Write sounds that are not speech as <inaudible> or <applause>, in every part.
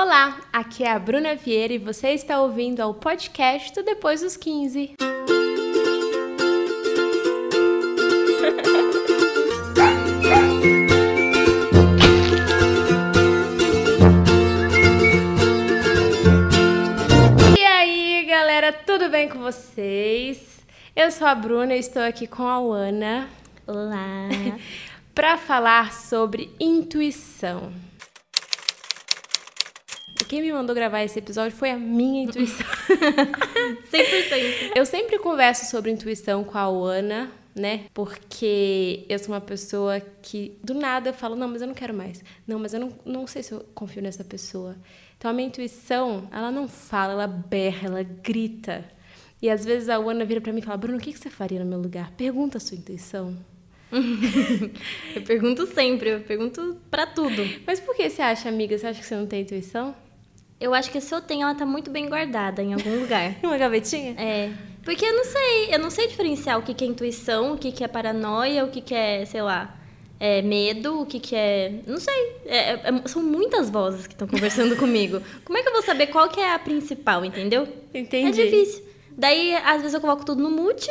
Olá, aqui é a Bruna Vieira e você está ouvindo ao podcast do Depois dos 15. E aí, galera, tudo bem com vocês? Eu sou a Bruna e estou aqui com a Ana Olá. <laughs> para falar sobre intuição. Quem me mandou gravar esse episódio foi a minha intuição. <laughs> 100%. Eu sempre converso sobre intuição com a Ana, né? Porque eu sou uma pessoa que do nada eu falo, não, mas eu não quero mais. Não, mas eu não, não sei se eu confio nessa pessoa. Então a minha intuição, ela não fala, ela berra, ela grita. E às vezes a Ana vira pra mim e fala, Bruno, o que que você faria no meu lugar? Pergunta a sua intuição. <laughs> Eu pergunto sempre, eu pergunto pra tudo. Mas por que você acha, amiga? Você acha que você não tem intuição? Eu acho que se eu tenho, ela tá muito bem guardada em algum lugar. <laughs> Uma gavetinha? É. Porque eu não sei, eu não sei diferenciar o que, que é intuição, o que, que é paranoia, o que, que é, sei lá, é medo, o que, que é. Não sei. É- é- são muitas vozes que estão conversando <laughs> comigo. Como é que eu vou saber qual que é a principal, entendeu? Entendi. É difícil. Daí, às vezes, eu coloco tudo no mute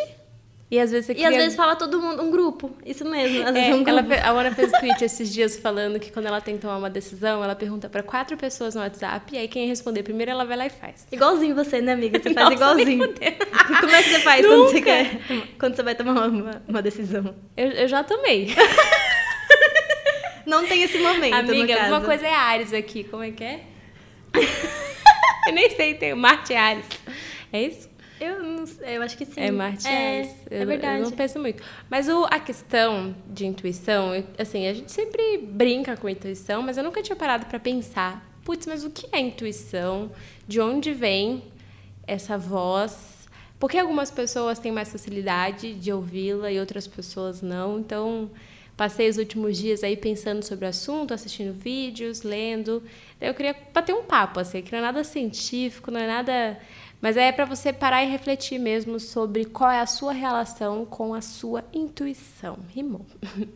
E às vezes você e cria... às vezes fala todo mundo, um grupo. Isso mesmo, às vezes É, é um grupo. ela a Ana fez tweet esses dias falando que quando ela tem que tomar uma decisão, ela pergunta pra quatro pessoas no WhatsApp, e aí quem responder primeiro, ela vai lá e faz. Igualzinho você, né, amiga? Você faz Nossa, igualzinho. <laughs> Como é que você faz quando você quer? Quando você vai tomar uma, uma decisão? Eu, eu já tomei. Não tem esse momento, Amiga, uma coisa é Ares aqui, como é que é? <laughs> eu nem sei, tem Marte e Ares. É isso? Eu não eu acho que sim. É Marte e é, Ares. Eu, É verdade. Eu não penso muito. Mas o, a questão de intuição, eu- assim, a gente sempre brinca com intuição, mas eu nunca tinha parado pra pensar, putz, mas o que é intuição? De onde vem essa voz? Porque algumas pessoas têm mais facilidade de ouvi-la e outras pessoas não. Então, passei os últimos dias aí pensando sobre o assunto, assistindo vídeos, lendo. Eu queria bater um papo, assim, que não é nada científico, não é nada. Mas é para você parar e refletir mesmo sobre qual é a sua relação com a sua intuição. Rimou.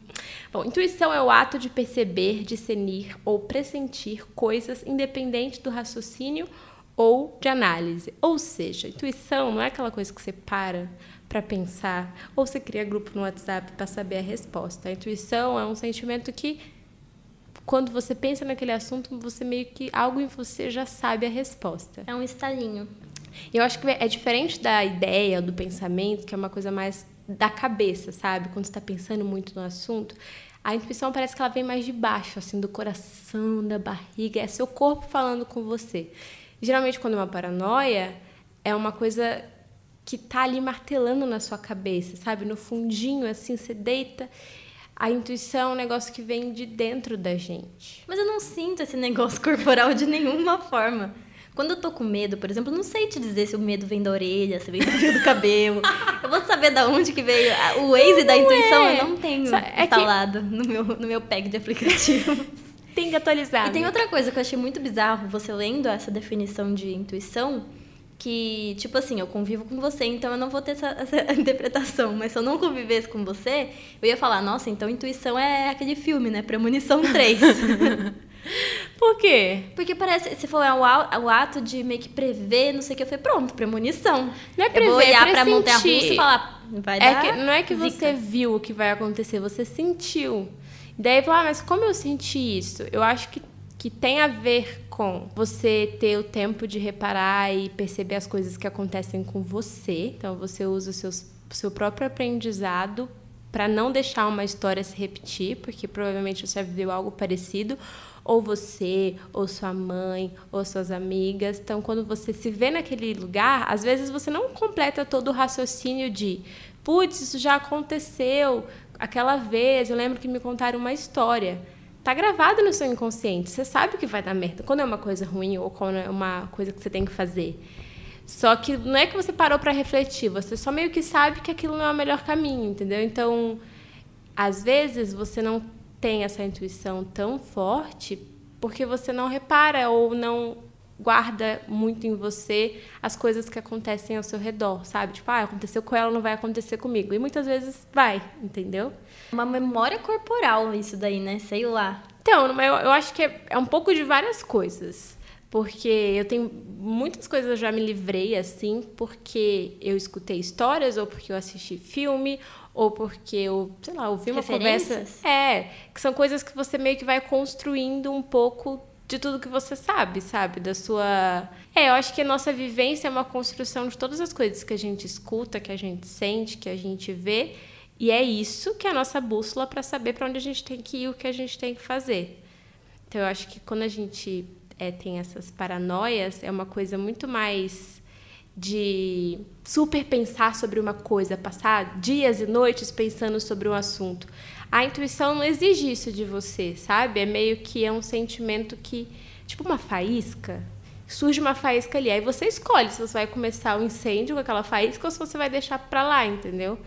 <laughs> Bom, intuição é o ato de perceber, discernir ou pressentir coisas independente do raciocínio ou de análise. Ou seja, intuição não é aquela coisa que você para para pensar ou você cria grupo no WhatsApp para saber a resposta. A intuição é um sentimento que quando você pensa naquele assunto, você meio que algo em você já sabe a resposta. É um estalinho. Eu acho que é diferente da ideia, do pensamento, que é uma coisa mais da cabeça, sabe? Quando você está pensando muito no assunto, a intuição parece que ela vem mais de baixo, assim, do coração, da barriga, é seu corpo falando com você. Geralmente, quando é uma paranoia, é uma coisa que tá ali martelando na sua cabeça, sabe? No fundinho, assim, você deita. A intuição é um negócio que vem de dentro da gente. Mas eu não sinto esse negócio <laughs> corporal de nenhuma forma. Quando eu tô com medo, por exemplo, não sei te dizer se o medo vem da orelha, se vem do fio do cabelo. Eu vou saber da onde que veio. O Waze da intuição é. eu não tenho é que- instalado no, meu, no meu pack de aplicativo. <laughs> Tem que atualizar. E tem né? outra coisa que eu achei muito bizarro, você lendo essa definição de intuição, que, tipo assim, eu convivo com você, então eu não vou ter essa, essa <laughs> interpretação. Mas se eu não convivesse com você, eu ia falar, nossa, então intuição é aquele filme, né? Premonição 3. <laughs> Por quê? Porque parece, você falou, é o, ato de meio que prever, não sei o que. Eu falei, pronto, premonição. Não é eu prever, vou é olhar pra montanha russa e falar, vai É dar que, não é que zica. você viu o que vai acontecer, você sentiu. Daí fala, ah, mas como eu senti isso? Eu acho que, que tem a ver com você ter o tempo de reparar e perceber as coisas que acontecem com você. Então você usa o seus, o seu próprio aprendizado para não deixar uma história se repetir, porque provavelmente você já viveu algo parecido. Ou você, ou sua mãe, ou suas amigas. Então, quando você se vê naquele lugar, às vezes você não completa todo o raciocínio de putz, isso já aconteceu aquela vez, eu lembro que me contaram uma história. Tá gravado no seu inconsciente, você sabe que vai dar merda. Quando é uma coisa ruim ou quando é uma coisa que você tem que fazer. Só que não é que você parou para refletir, você só meio que sabe que aquilo não é o melhor caminho, entendeu? Então, às vezes você não tem essa intuição tão forte porque você não repara ou não guarda muito em você as coisas que acontecem ao seu redor, sabe? Tipo, ah, aconteceu com ela, não vai acontecer comigo. E muitas vezes vai, entendeu? Uma memória corporal isso daí, né? Sei lá. Então, eu acho que é, é um pouco de várias coisas. Porque eu tenho muitas coisas eu já me livrei assim, porque eu escutei histórias, ou porque eu assisti filme, ou porque eu, sei lá, ouvi uma conversa. É, que são coisas que você meio que vai construindo um pouco de tudo que você sabe, sabe? Da sua. É, eu acho que a nossa vivência é uma construção de todas as coisas que a gente escuta, que a gente sente, que a gente vê. E é isso que é a nossa bússola para saber para onde a gente tem que ir, o que a gente tem que fazer. Então, eu acho que quando a gente é, tem essas paranoias, é uma coisa muito mais de super pensar sobre uma coisa, passar dias e noites pensando sobre um assunto. A intuição não exige isso de você, sabe? É meio que é um sentimento que, tipo uma faísca, surge uma faísca ali, aí você escolhe se você vai começar o um incêndio com aquela faísca ou se você vai deixar para lá, entendeu?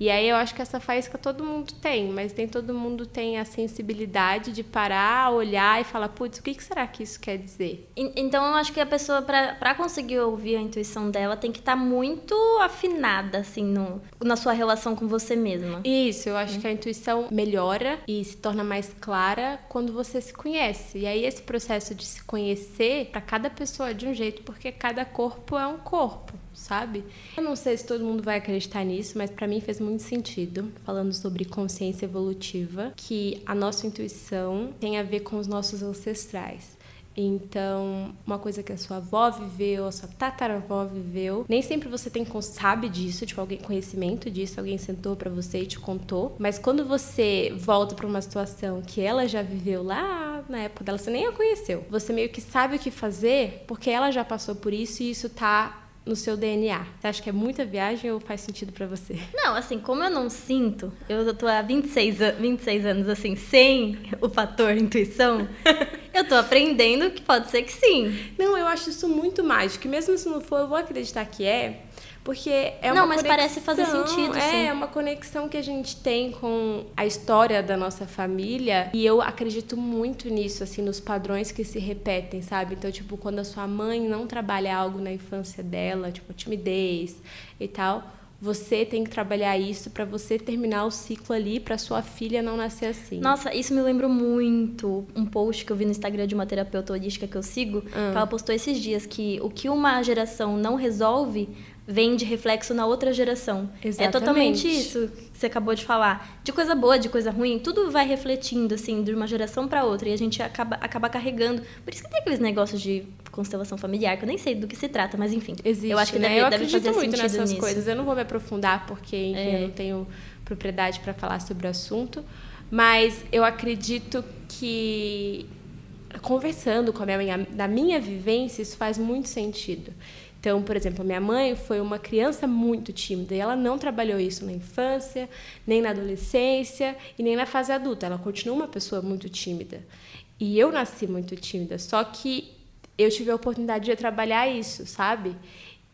E aí eu acho que essa faísca todo mundo tem, mas nem todo mundo tem a sensibilidade de parar, olhar e falar, putz, o que, será que isso quer dizer? Então eu acho que a pessoa, para conseguir ouvir a intuição dela, tem que estar tá muito afinada, assim, no, na sua relação com você mesma. Isso, eu acho hum. que a intuição melhora e se torna mais clara quando você se conhece. E aí esse processo de se conhecer, para cada pessoa é de um jeito, porque cada corpo é um corpo sabe? Eu não sei se todo mundo vai acreditar nisso, mas para mim fez muito sentido, falando sobre consciência evolutiva, que a nossa intuição tem a ver com os nossos ancestrais. Então, uma coisa que a sua avó viveu, a sua tataravó viveu, nem sempre você tem sabe disso, tipo alguém conhecimento disso, alguém sentou para você e te contou, mas quando você volta para uma situação que ela já viveu lá na época dela, você nem a conheceu. Você meio que sabe o que fazer porque ela já passou por isso e isso tá no seu DNA? Você acha que é muita viagem ou faz sentido para você? Não, assim, como eu não sinto, eu tô há 26, 26 anos assim, sem o fator intuição, <laughs> eu tô aprendendo que pode ser que sim. Não, eu acho isso muito mágico. E mesmo se não for, eu vou acreditar que é, porque é uma Não, mas conexão, parece fazer sentido, é, sim. É uma conexão que a gente tem com a história da nossa família. E eu acredito muito nisso, assim, nos padrões que se repetem, sabe? Então, tipo, quando a sua mãe não trabalha algo na infância dela, tipo, timidez e tal, você tem que trabalhar isso para você terminar o ciclo ali, para sua filha não nascer assim. Nossa, isso me lembrou muito um post que eu vi no Instagram de uma terapeuta holística que eu sigo, ah. que ela postou esses dias que o que uma geração não resolve, vem de reflexo na outra geração. Exatamente. É totalmente isso que você acabou de falar. De coisa boa, de coisa ruim, tudo vai refletindo, assim, de uma geração para outra. E a gente acaba, acaba carregando. Por isso que tem aqueles negócios de constelação familiar, que eu nem sei do que se trata, mas enfim. Existe, eu acho que né? deve, eu deve fazer muito nessas nisso. coisas. Eu não vou me aprofundar, porque, enfim, é. eu não tenho propriedade para falar sobre o assunto. Mas eu acredito que conversando com a minha mãe, da minha vivência, isso faz muito sentido. Então, por exemplo, a minha mãe foi uma criança muito tímida e ela não trabalhou isso na infância, nem na adolescência e nem na fase adulta. Ela continua uma pessoa muito tímida. E eu nasci muito tímida, só que eu tive a oportunidade de trabalhar isso, sabe?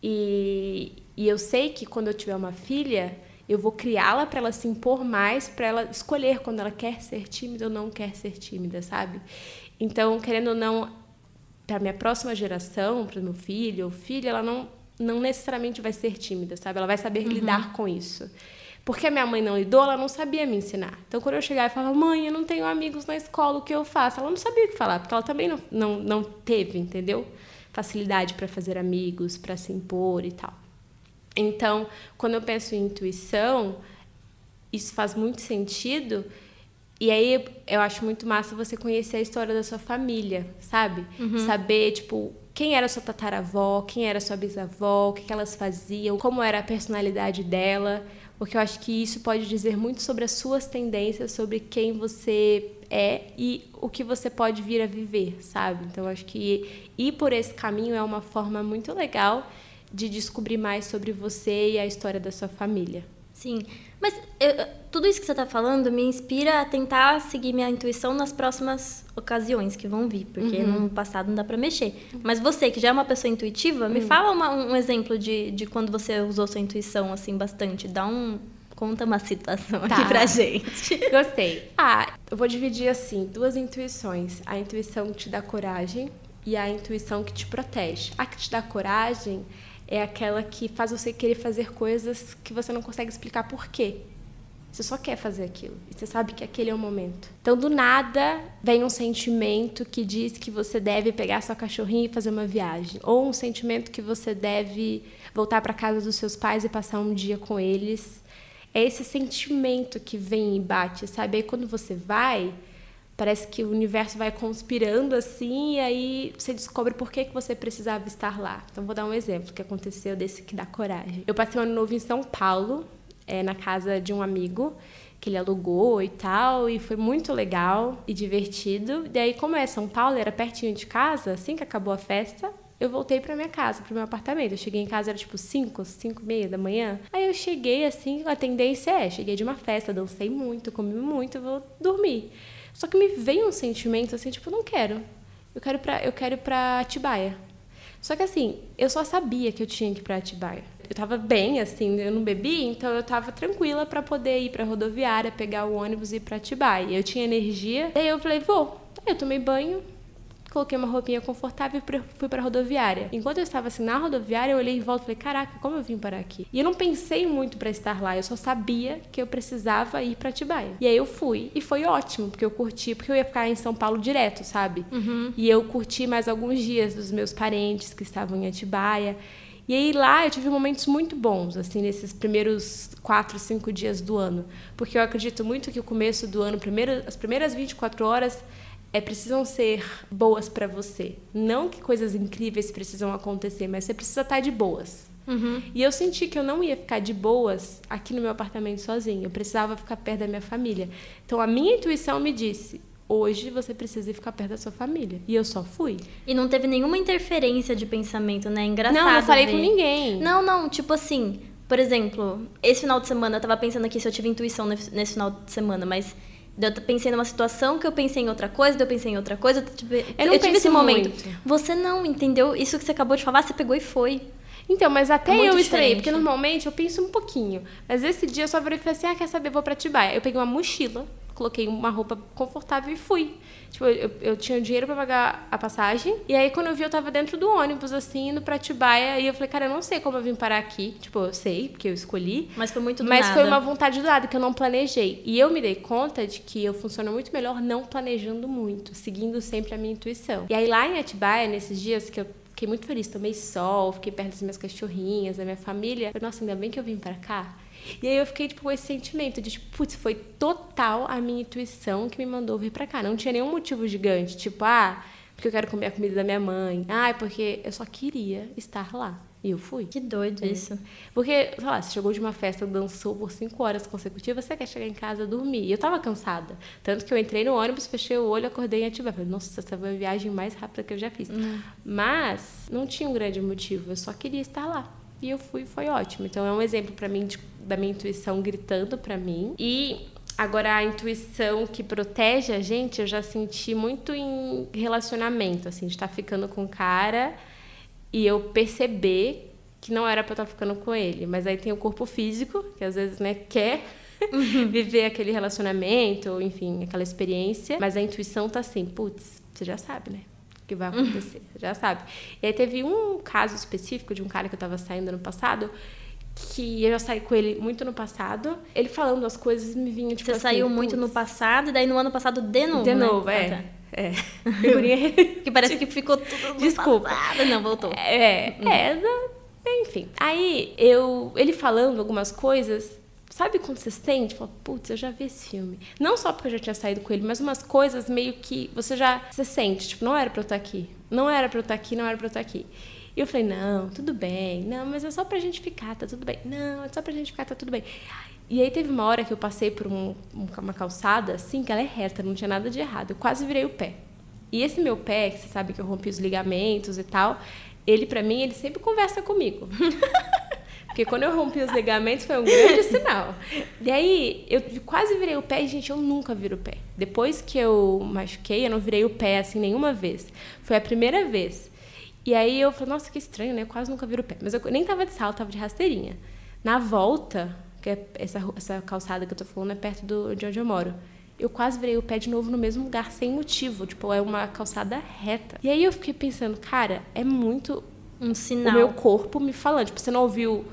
E, e eu sei que quando eu tiver uma filha, eu vou criá-la para ela se impor mais, para ela escolher quando ela quer ser tímida ou não quer ser tímida, sabe? Então, querendo ou não, para minha próxima geração, para o meu filho ou filha, ela não, não necessariamente vai ser tímida, sabe? Ela vai saber uhum. lidar com isso. Porque a minha mãe não lidou, ela não sabia me ensinar. Então, quando eu chegava e falava, mãe, eu não tenho amigos na escola, o que eu faço? Ela não sabia o que falar, porque ela também não, não, não teve, entendeu? Facilidade para fazer amigos, para se impor e tal. Então, quando eu penso em intuição, isso faz muito sentido e aí eu acho muito massa você conhecer a história da sua família, sabe? Uhum. Saber, tipo, quem era sua tataravó, quem era sua bisavó, o que, que elas faziam, como era a personalidade dela. Porque eu acho que isso pode dizer muito sobre as suas tendências, sobre quem você é e o que você pode vir a viver, sabe? Então eu acho que ir por esse caminho é uma forma muito legal de descobrir mais sobre você e a história da sua família. Sim, mas eu, tudo isso que você está falando me inspira a tentar seguir minha intuição nas próximas ocasiões que vão vir, porque uhum. no passado não dá para mexer. Mas você, que já é uma pessoa intuitiva, me uhum. fala uma, um exemplo de, de quando você usou sua intuição assim bastante. Dá um. Conta uma situação tá. aqui pra gente. <laughs> Gostei. Ah, eu vou dividir assim, duas intuições. A intuição que te dá coragem e a intuição que te protege. A que te dá coragem é aquela que faz você querer fazer coisas que você não consegue explicar por quê. Você só quer fazer aquilo. E você sabe que aquele é o momento. Então, do nada, vem um sentimento que diz que você deve pegar sua cachorrinha e fazer uma viagem. Ou um sentimento que você deve voltar para casa dos seus pais e passar um dia com eles. É esse sentimento que vem e bate, sabe? Aí quando você vai, parece que o universo vai conspirando assim e aí você descobre por que, que você precisava estar lá. Então vou dar um exemplo que aconteceu desse que dá coragem. Eu passei um ano novo em São Paulo, é, na casa de um amigo que ele alugou e tal, e foi muito legal e divertido. E aí, como é São Paulo, era pertinho de casa, assim que acabou a festa, eu voltei para minha casa, pro meu apartamento. Eu cheguei em casa, era tipo 5, 5 e meia da manhã. Aí eu cheguei assim, a tendência é, cheguei de uma festa, dancei muito, comi muito, vou dormir. Só que me veio um sentimento assim, tipo, não quero. Eu quero pra, eu quero pra Atibaia. Só que assim, eu só sabia que eu tinha que ir pra Atibaia. Eu tava bem, assim, eu não bebi, então eu tava tranquila para poder ir pra rodoviária, pegar o ônibus e ir pra Atibaia. Eu tinha energia, daí eu falei, vou. Aí eu tomei banho, coloquei uma roupinha confortável e fui para a rodoviária. Enquanto eu estava assim na rodoviária, eu olhei em volta e falei: "Caraca, como eu vim parar aqui?". E eu não pensei muito para estar lá, eu só sabia que eu precisava ir para Atibaia. E aí eu fui e foi ótimo, porque eu curti, porque eu ia ficar em São Paulo direto, sabe? Uhum. E eu curti mais alguns dias dos meus parentes que estavam em Atibaia. E aí lá eu tive momentos muito bons, assim, nesses primeiros quatro, cinco dias do ano. Porque eu acredito muito que o começo do ano, primeiro, as primeiras 24 horas, é, precisam ser boas para você. Não que coisas incríveis precisam acontecer, mas você precisa estar tá de boas. Uhum. E eu senti que eu não ia ficar de boas aqui no meu apartamento sozinha. Eu precisava ficar perto da minha família. Então a minha intuição me disse: hoje você precisa ficar perto da sua família. E eu só fui. E não teve nenhuma interferência de pensamento, né? Engraçado. Não, não falei ver. com ninguém. Não, não, tipo assim, por exemplo, esse final de semana eu tava pensando aqui se eu tive intuição nesse final de semana, mas eu pensei numa situação que eu pensei em outra coisa, eu pensei em outra coisa. Eu tive, eu eu tive esse momento. Muito. Você não entendeu isso que você acabou de falar, você pegou e foi. Então, mas até é eu estranhei, porque normalmente eu penso um pouquinho. Mas esse dia eu só virei e falei assim: ah, quer saber, vou pra Tibaia. Eu peguei uma mochila, coloquei uma roupa confortável e fui. Tipo, eu, eu tinha dinheiro para pagar a passagem. E aí, quando eu vi, eu tava dentro do ônibus, assim, indo pra Atibaia. E eu falei, cara, eu não sei como eu vim parar aqui. Tipo, eu sei, porque eu escolhi. Mas foi muito do Mas nada. foi uma vontade do lado, que eu não planejei. E eu me dei conta de que eu funciono muito melhor não planejando muito, seguindo sempre a minha intuição. E aí, lá em Atibaia, nesses dias que eu fiquei muito feliz, tomei sol, fiquei perto das minhas cachorrinhas, da minha família. Eu, Nossa, ainda bem que eu vim para cá. E aí eu fiquei, tipo, com esse sentimento de, tipo, putz, foi total a minha intuição que me mandou vir pra cá. Não tinha nenhum motivo gigante, tipo, ah, porque eu quero comer a comida da minha mãe. Ah, porque eu só queria estar lá. E eu fui. Que doido é. isso. Porque, sei lá, você chegou de uma festa, dançou por cinco horas consecutivas, você quer chegar em casa dormir. E eu tava cansada. Tanto que eu entrei no ônibus, fechei o olho, acordei em Atibaia. Falei, nossa, essa foi a viagem mais rápida que eu já fiz. Hum. Mas não tinha um grande motivo, eu só queria estar lá. E eu fui, foi ótimo. Então é um exemplo para mim de, da minha intuição gritando para mim. E agora a intuição que protege a gente, eu já senti muito em relacionamento, assim, de estar tá ficando com o cara e eu perceber que não era para eu estar tá ficando com ele, mas aí tem o corpo físico, que às vezes, né, quer uhum. <laughs> viver aquele relacionamento, enfim, aquela experiência, mas a intuição tá assim, putz, você já sabe, né? que vai acontecer, você já sabe. E aí teve um caso específico de um cara que eu tava saindo no passado, que eu já saí com ele muito no passado. Ele falando as coisas me vinha tipo Você assim, saiu muito no passado e daí no ano passado de novo, De né? novo, é. Ah, tá. É. <laughs> que parece que ficou tudo Desculpa. Passado. Não, voltou. É, hum. é, enfim. Aí eu, ele falando algumas coisas, Sabe quando você sente? Fala, putz, eu já vi esse filme. Não só porque eu já tinha saído com ele, mas umas coisas meio que você já você sente. Tipo, não era pra eu estar aqui. Não era pra eu estar aqui, não era pra eu estar aqui. E eu falei, não, tudo bem. Não, mas é só pra gente ficar, tá tudo bem. Não, é só pra gente ficar, tá tudo bem. E aí teve uma hora que eu passei por um, uma calçada, assim, que ela é reta, não tinha nada de errado. Eu quase virei o pé. E esse meu pé, que você sabe que eu rompi os ligamentos e tal, ele, para mim, ele sempre conversa comigo. <laughs> Porque quando eu rompi os ligamentos foi um grande <laughs> sinal. E aí eu quase virei o pé e, gente, eu nunca viro o pé. Depois que eu machuquei, eu não virei o pé assim nenhuma vez. Foi a primeira vez. E aí eu falei, nossa, que estranho, né? Eu quase nunca viro o pé. Mas eu nem tava de salto, tava de rasteirinha. Na volta, que é essa, essa calçada que eu tô falando é perto do, de onde eu moro eu quase virei o pé de novo no mesmo lugar sem motivo. Tipo, é uma calçada reta. E aí eu fiquei pensando, cara, é muito um sinal. O meu corpo me falando. Tipo, você não ouviu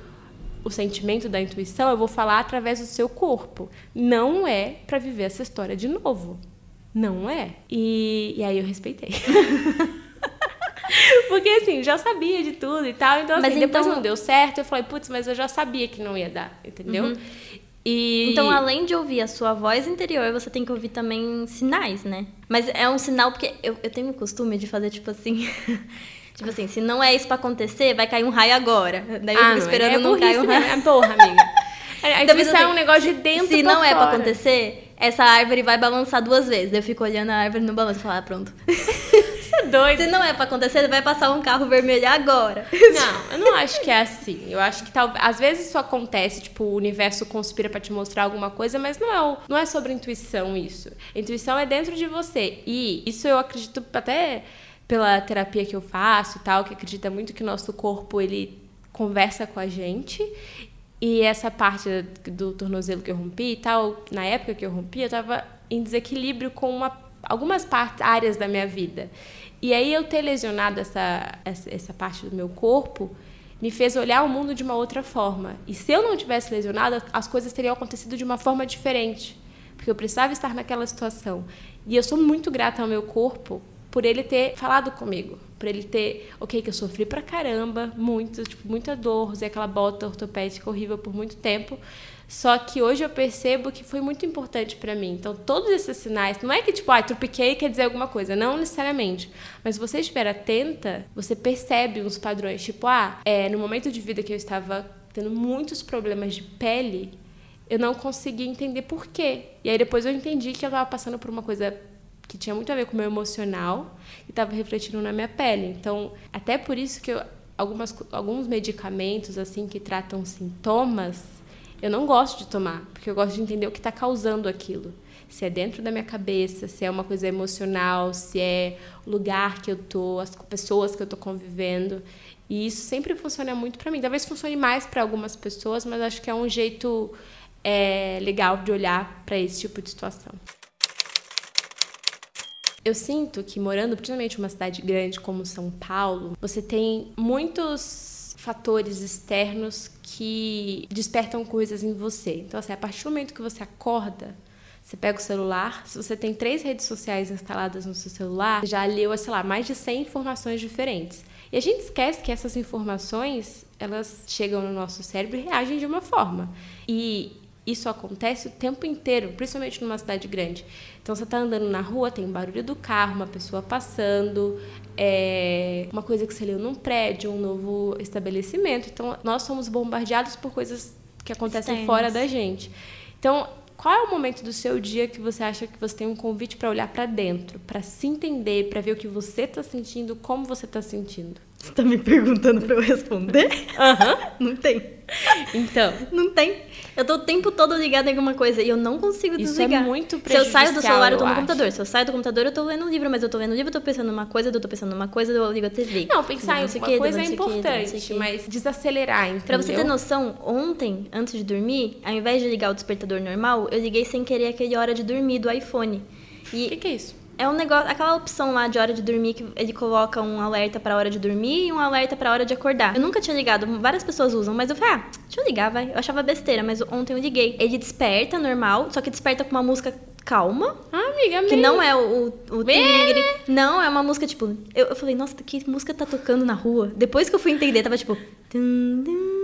o sentimento da intuição, eu vou falar através do seu corpo. Não é para viver essa história de novo. Não é. E, e aí eu respeitei. <laughs> Porque assim, já sabia de tudo e tal. Então, assim, mas depois então... não deu certo. Eu falei, putz, mas eu já sabia que não ia dar, entendeu? Uhum. E... Então, além de ouvir a sua voz interior, você tem que ouvir também sinais, né? Mas é um sinal, porque eu, eu tenho o costume de fazer, tipo assim. <laughs> tipo assim, se não é isso pra acontecer, vai cair um raio agora. Daí eu ah, fico esperando é, é não cair um raio. É porra, amiga. <laughs> A intuição assim, é um negócio de dentro Se não fora. é pra acontecer, essa árvore vai balançar duas vezes. Daí eu fico olhando a árvore no balanço e falo, ah, pronto. <laughs> Você é doido. Se não é pra acontecer, vai passar um carro vermelho agora. Não, eu não acho que é assim. Eu acho que talvez. Às vezes isso acontece, tipo, o universo conspira para te mostrar alguma coisa, mas não é, o, não é sobre intuição isso. Intuição é dentro de você. E isso eu acredito até pela terapia que eu faço e tal, que acredita muito que o nosso corpo ele conversa com a gente e essa parte do tornozelo que eu rompi e tal, na época que eu rompi, eu estava em desequilíbrio com uma, algumas partes, áreas da minha vida. E aí eu ter lesionado essa, essa, essa parte do meu corpo me fez olhar o mundo de uma outra forma. E se eu não tivesse lesionado, as coisas teriam acontecido de uma forma diferente. Porque eu precisava estar naquela situação. E eu sou muito grata ao meu corpo por ele ter falado comigo, por ele ter, ok, que eu sofri pra caramba, muito, tipo, muita dor, usei aquela bota ortopédica horrível por muito tempo. Só que hoje eu percebo que foi muito importante para mim. Então, todos esses sinais, não é que tipo, ah, tropiquei quer dizer alguma coisa, não necessariamente. Mas se você estiver atenta, você percebe uns padrões, tipo, ah, é, no momento de vida que eu estava tendo muitos problemas de pele, eu não conseguia entender por quê. E aí depois eu entendi que eu estava passando por uma coisa que tinha muito a ver com o meu emocional e estava refletindo na minha pele. Então, até por isso que eu, algumas, alguns medicamentos assim que tratam sintomas, eu não gosto de tomar, porque eu gosto de entender o que está causando aquilo. Se é dentro da minha cabeça, se é uma coisa emocional, se é o lugar que eu tô, as pessoas que eu tô convivendo. E isso sempre funciona muito para mim. Talvez funcione mais para algumas pessoas, mas acho que é um jeito é, legal de olhar para esse tipo de situação. Eu sinto que morando, principalmente em uma cidade grande como São Paulo, você tem muitos fatores externos que despertam coisas em você. Então, assim, a partir do momento que você acorda, você pega o celular, se você tem três redes sociais instaladas no seu celular, já leu, sei lá, mais de 100 informações diferentes. E a gente esquece que essas informações, elas chegam no nosso cérebro e reagem de uma forma. E isso acontece o tempo inteiro, principalmente numa cidade grande. Então você está andando na rua, tem barulho do carro, uma pessoa passando, é, uma coisa que você leu num prédio, um novo estabelecimento. Então nós somos bombardeados por coisas que acontecem fora da gente. Então qual é o momento do seu dia que você acha que você tem um convite para olhar para dentro, para se entender, para ver o que você está sentindo, como você está sentindo? Você está me perguntando para eu responder? Aham. Uhum. <laughs> Não tem. Então. Não tem. Eu tô o tempo todo ligada em alguma coisa e eu não consigo desligar. Isso é muito prejudicial, Se eu saio do celular, eu tô no acho. computador. Se eu saio do computador, eu tô lendo um livro, mas eu tô lendo um livro, eu tô pensando numa coisa, eu tô pensando numa coisa, eu ligo a TV. Não, pensar não, em uma coisa é importante, mas desacelerar, entendeu? Pra você ter noção, ontem, antes de dormir, ao invés de ligar o despertador normal, eu liguei sem querer aquele hora de dormir do iPhone. O que, que é isso? É um negócio, aquela opção lá de hora de dormir que ele coloca um alerta para hora de dormir e um alerta para hora de acordar. Eu nunca tinha ligado, várias pessoas usam, mas eu falei, ah, deixa eu ligar, vai. Eu achava besteira, mas ontem eu liguei. Ele desperta normal, só que desperta com uma música calma. Ah, amiga, amiga. Que não é o, o, o Não, é uma música tipo. Eu, eu falei, nossa, que música tá tocando na rua? Depois que eu fui entender, tava tipo. Dun, dun,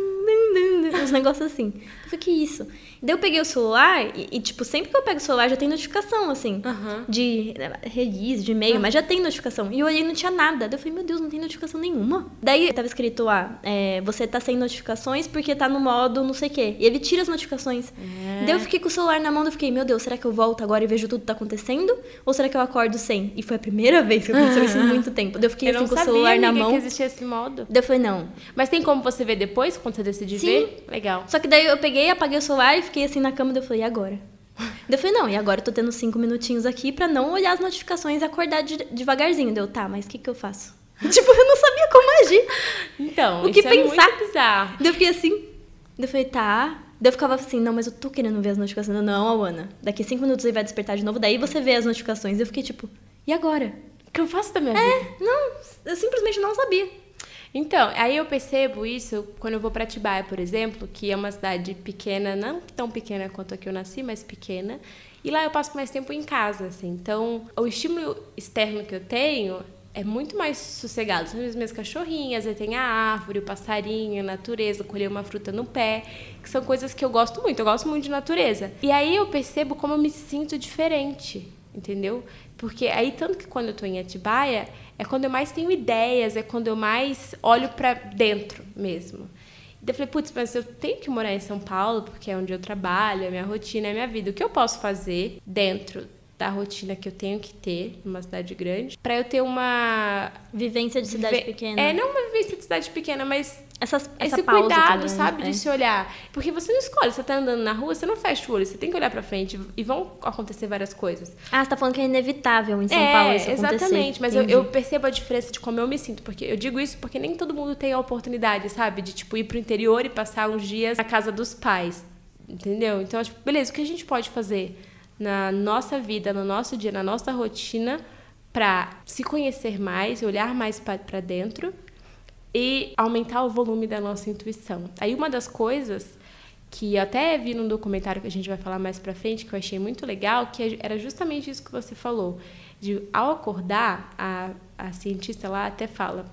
uns negócios assim. Eu falei, que isso? Daí eu peguei o celular e, e, tipo, sempre que eu pego o celular já tem notificação, assim. Uhum. De release, de e-mail, uhum. mas já tem notificação. E eu olhei e não tinha nada. Daí eu falei, meu Deus, não tem notificação nenhuma. Daí tava escrito lá, é, você tá sem notificações porque tá no modo não sei o quê. E ele tira as notificações. É. Daí eu fiquei com o celular na mão e fiquei, meu Deus, será que eu volto agora e vejo tudo que tá acontecendo? Ou será que eu acordo sem? E foi a primeira vez que aconteceu isso em <laughs> muito tempo. Daí eu fiquei eu assim, com o celular na mão. que existia esse modo. Daí eu falei, não. Mas tem como você ver depois, quando você decidir Sim. ver? Legal. Só que daí eu peguei, apaguei o celular e fiquei assim na cama, daí eu falei, e agora? Daí eu falei, não, e agora eu tô tendo cinco minutinhos aqui pra não olhar as notificações e acordar de, devagarzinho. Deu, tá, mas o que que eu faço? <laughs> tipo, eu não sabia como agir. Então, o que é pensar. É muito bizarro. Daí eu fiquei assim, daí eu falei, tá. Daí eu ficava assim, não, mas eu tô querendo ver as notificações. Não, Ana, daqui cinco minutos ele vai despertar de novo, daí você vê as notificações. Eu fiquei tipo, e agora? O que eu faço da minha é, vida? não, eu simplesmente não sabia. Então, aí eu percebo isso quando eu vou para Atibaia, por exemplo, que é uma cidade pequena, não tão pequena quanto a que eu nasci, mas pequena. E lá eu passo mais tempo em casa, assim. Então, o estímulo externo que eu tenho é muito mais sossegado. São as minhas cachorrinhas, aí tem a árvore, o passarinho, a natureza, colher uma fruta no pé, que são coisas que eu gosto muito. Eu gosto muito de natureza. E aí eu percebo como eu me sinto diferente, entendeu? Porque aí, tanto que quando eu tô em Atibaia, é quando eu mais tenho ideias, é quando eu mais olho para dentro mesmo. Daí eu falei, putz, mas eu tenho que morar em São Paulo, porque é onde eu trabalho, é minha rotina, é minha vida. O que eu posso fazer dentro da rotina que eu tenho que ter numa cidade grande, para eu ter uma vivência de cidade Vive... pequena. É, não uma vivência de cidade pequena, mas Essas, esse cuidado, também, sabe, é. de se olhar. Porque você não escolhe, você tá andando na rua, você não fecha o olho, você tem que olhar para frente e vão acontecer várias coisas. Ah, você tá falando que é inevitável em São é, Paulo isso acontecer. Exatamente, mas eu, eu, percebo a diferença de como eu me sinto, porque eu digo isso porque nem todo mundo tem a oportunidade, sabe, de tipo ir pro interior e passar uns dias na casa dos pais. Entendeu? Então, tipo, beleza, o que a gente pode fazer? na nossa vida, no nosso dia, na nossa rotina, para se conhecer mais, olhar mais para dentro e aumentar o volume da nossa intuição. Aí uma das coisas que até vi num documentário que a gente vai falar mais para frente, que eu achei muito legal, que era justamente isso que você falou, de ao acordar, a, a cientista lá até fala,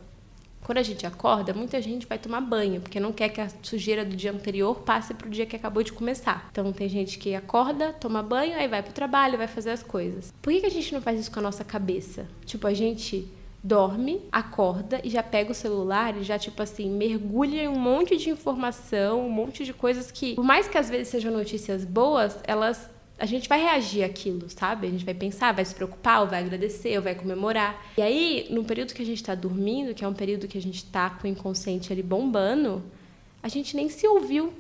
quando a gente acorda, muita gente vai tomar banho, porque não quer que a sujeira do dia anterior passe para o dia que acabou de começar. Então tem gente que acorda, toma banho, aí vai para o trabalho, vai fazer as coisas. Por que, que a gente não faz isso com a nossa cabeça? Tipo, a gente dorme, acorda e já pega o celular e já, tipo assim, mergulha em um monte de informação, um monte de coisas que, por mais que às vezes sejam notícias boas, elas a gente vai reagir àquilo, sabe? A gente vai pensar, vai se preocupar, ou vai agradecer, ou vai comemorar. E aí, no período que a gente está dormindo, que é um período que a gente está com o inconsciente ali bombando, a gente nem se ouviu.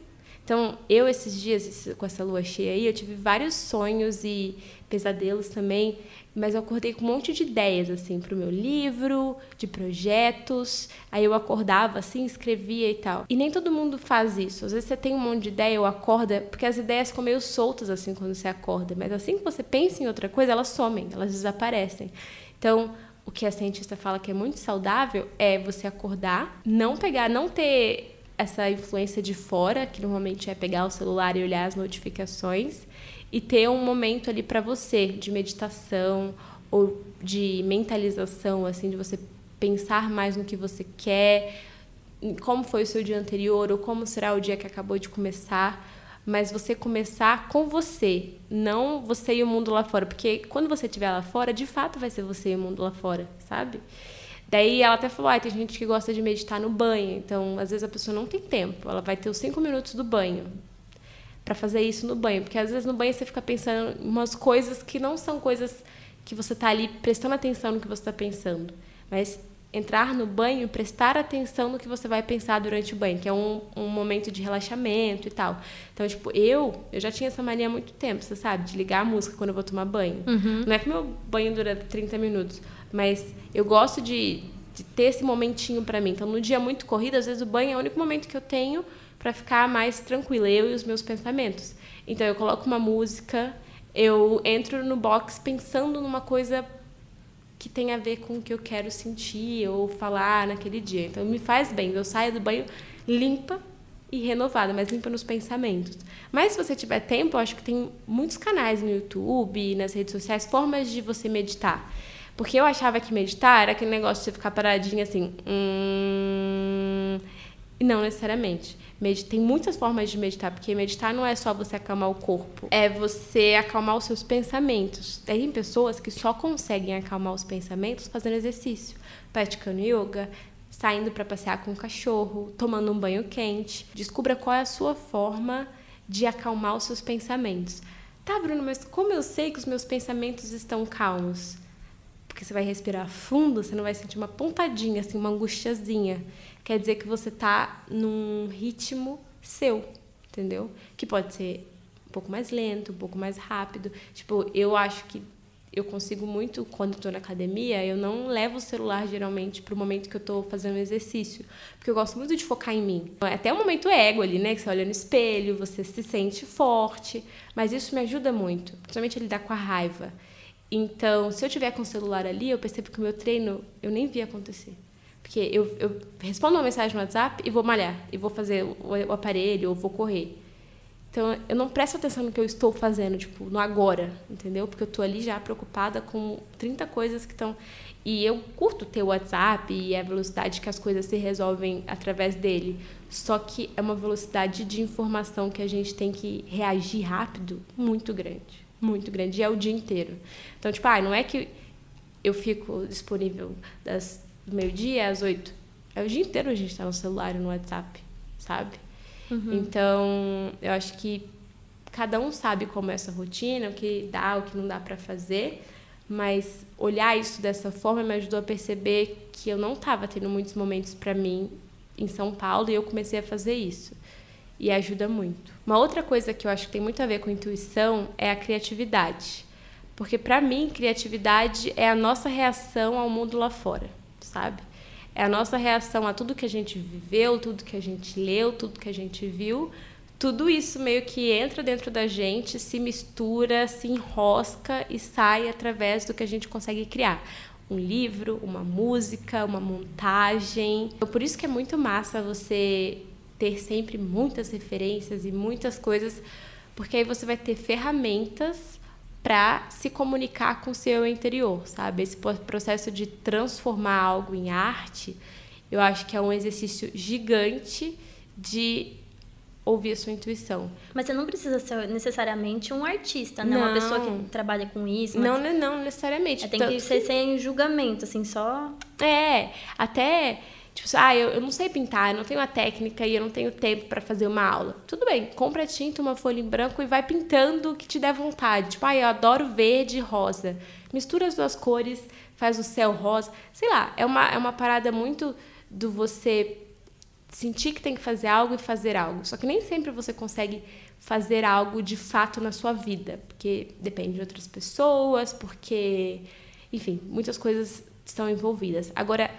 Então, eu esses dias, com essa lua cheia aí, eu tive vários sonhos e pesadelos também, mas eu acordei com um monte de ideias, assim, para o meu livro, de projetos. Aí eu acordava, assim, escrevia e tal. E nem todo mundo faz isso. Às vezes você tem um monte de ideia ou acorda, porque as ideias ficam meio soltas, assim, quando você acorda. Mas assim que você pensa em outra coisa, elas somem, elas desaparecem. Então, o que a cientista fala que é muito saudável é você acordar, não pegar, não ter essa influência de fora, que normalmente é pegar o celular e olhar as notificações, e ter um momento ali para você de meditação ou de mentalização, assim, de você pensar mais no que você quer, como foi o seu dia anterior ou como será o dia que acabou de começar, mas você começar com você, não você e o mundo lá fora, porque quando você estiver lá fora, de fato vai ser você e o mundo lá fora, sabe? Daí ela até falou, ah, tem gente que gosta de meditar no banho, então às vezes a pessoa não tem tempo, ela vai ter os cinco minutos do banho para fazer isso no banho, porque às vezes no banho você fica pensando em umas coisas que não são coisas que você está ali prestando atenção no que você está pensando, mas entrar no banho e prestar atenção no que você vai pensar durante o banho, que é um, um momento de relaxamento e tal. Então, tipo, eu, eu já tinha essa mania há muito tempo, você sabe, de ligar a música quando eu vou tomar banho. Uhum. Não é que meu banho dura 30 minutos, mas eu gosto de, de ter esse momentinho para mim. Então, no dia muito corrido, às vezes o banho é o único momento que eu tenho para ficar mais tranquila, eu e os meus pensamentos. Então eu coloco uma música, eu entro no box pensando numa coisa que tem a ver com o que eu quero sentir ou falar naquele dia. Então me faz bem, eu saio do banho limpa e renovada, mas limpa nos pensamentos. Mas se você tiver tempo, eu acho que tem muitos canais no YouTube, nas redes sociais, formas de você meditar. Porque eu achava que meditar era aquele negócio de você ficar paradinho assim. Hum... Não necessariamente. Tem muitas formas de meditar, porque meditar não é só você acalmar o corpo, é você acalmar os seus pensamentos. Tem pessoas que só conseguem acalmar os pensamentos fazendo exercício, praticando yoga, saindo para passear com o cachorro, tomando um banho quente. Descubra qual é a sua forma de acalmar os seus pensamentos. Tá, Bruno, mas como eu sei que os meus pensamentos estão calmos? Porque você vai respirar fundo, você não vai sentir uma pontadinha, assim, uma angustiazinha quer dizer que você tá num ritmo seu, entendeu? Que pode ser um pouco mais lento, um pouco mais rápido. Tipo, eu acho que eu consigo muito quando estou na academia, eu não levo o celular geralmente para o momento que eu estou fazendo exercício, porque eu gosto muito de focar em mim. Até o momento ego ali, né, que você olha no espelho, você se sente forte, mas isso me ajuda muito, principalmente a lidar com a raiva. Então, se eu tiver com o celular ali, eu percebo que o meu treino eu nem vi acontecer. Porque eu, eu respondo uma mensagem no WhatsApp e vou malhar, e vou fazer o, o aparelho, ou vou correr. Então, eu não presto atenção no que eu estou fazendo, tipo, no agora, entendeu? Porque eu estou ali já preocupada com 30 coisas que estão. E eu curto ter o WhatsApp e a velocidade que as coisas se resolvem através dele. Só que é uma velocidade de informação que a gente tem que reagir rápido muito grande. Muito grande. E é o dia inteiro. Então, tipo, ah, não é que eu fico disponível das do meio-dia às oito. É o dia inteiro a gente está no celular e no WhatsApp, sabe? Uhum. Então, eu acho que cada um sabe como é essa rotina, o que dá, o que não dá para fazer, mas olhar isso dessa forma me ajudou a perceber que eu não estava tendo muitos momentos para mim em São Paulo e eu comecei a fazer isso. E ajuda muito. Uma outra coisa que eu acho que tem muito a ver com intuição é a criatividade. Porque para mim, criatividade é a nossa reação ao mundo lá fora sabe? É a nossa reação a tudo que a gente viveu, tudo que a gente leu, tudo que a gente viu. Tudo isso meio que entra dentro da gente, se mistura, se enrosca e sai através do que a gente consegue criar. Um livro, uma música, uma montagem. Então, por isso que é muito massa você ter sempre muitas referências e muitas coisas, porque aí você vai ter ferramentas para se comunicar com o seu interior, sabe? Esse processo de transformar algo em arte, eu acho que é um exercício gigante de ouvir a sua intuição. Mas você não precisa ser necessariamente um artista, né? Não. Uma pessoa que trabalha com isso. Não, não, não necessariamente. É, tem que ser sem julgamento, assim, só. É, até Tipo, ah, eu, eu não sei pintar, eu não tenho a técnica e eu não tenho tempo para fazer uma aula. Tudo bem, compra tinta, uma folha em branco e vai pintando o que te der vontade. Tipo, ah, eu adoro verde e rosa. Mistura as duas cores, faz o céu rosa. Sei lá, é uma, é uma parada muito do você sentir que tem que fazer algo e fazer algo. Só que nem sempre você consegue fazer algo de fato na sua vida, porque depende de outras pessoas, porque, enfim, muitas coisas estão envolvidas. Agora,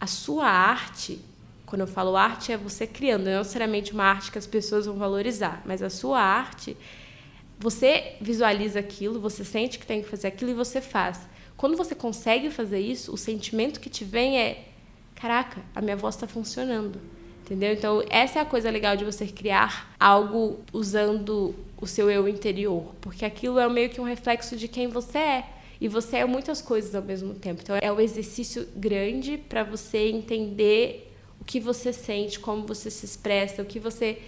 a sua arte, quando eu falo arte, é você criando, não necessariamente uma arte que as pessoas vão valorizar, mas a sua arte, você visualiza aquilo, você sente que tem que fazer aquilo e você faz. Quando você consegue fazer isso, o sentimento que te vem é: caraca, a minha voz está funcionando. Entendeu? Então, essa é a coisa legal de você criar algo usando o seu eu interior, porque aquilo é meio que um reflexo de quem você é. E você é muitas coisas ao mesmo tempo. Então é um exercício grande para você entender o que você sente, como você se expressa, o que você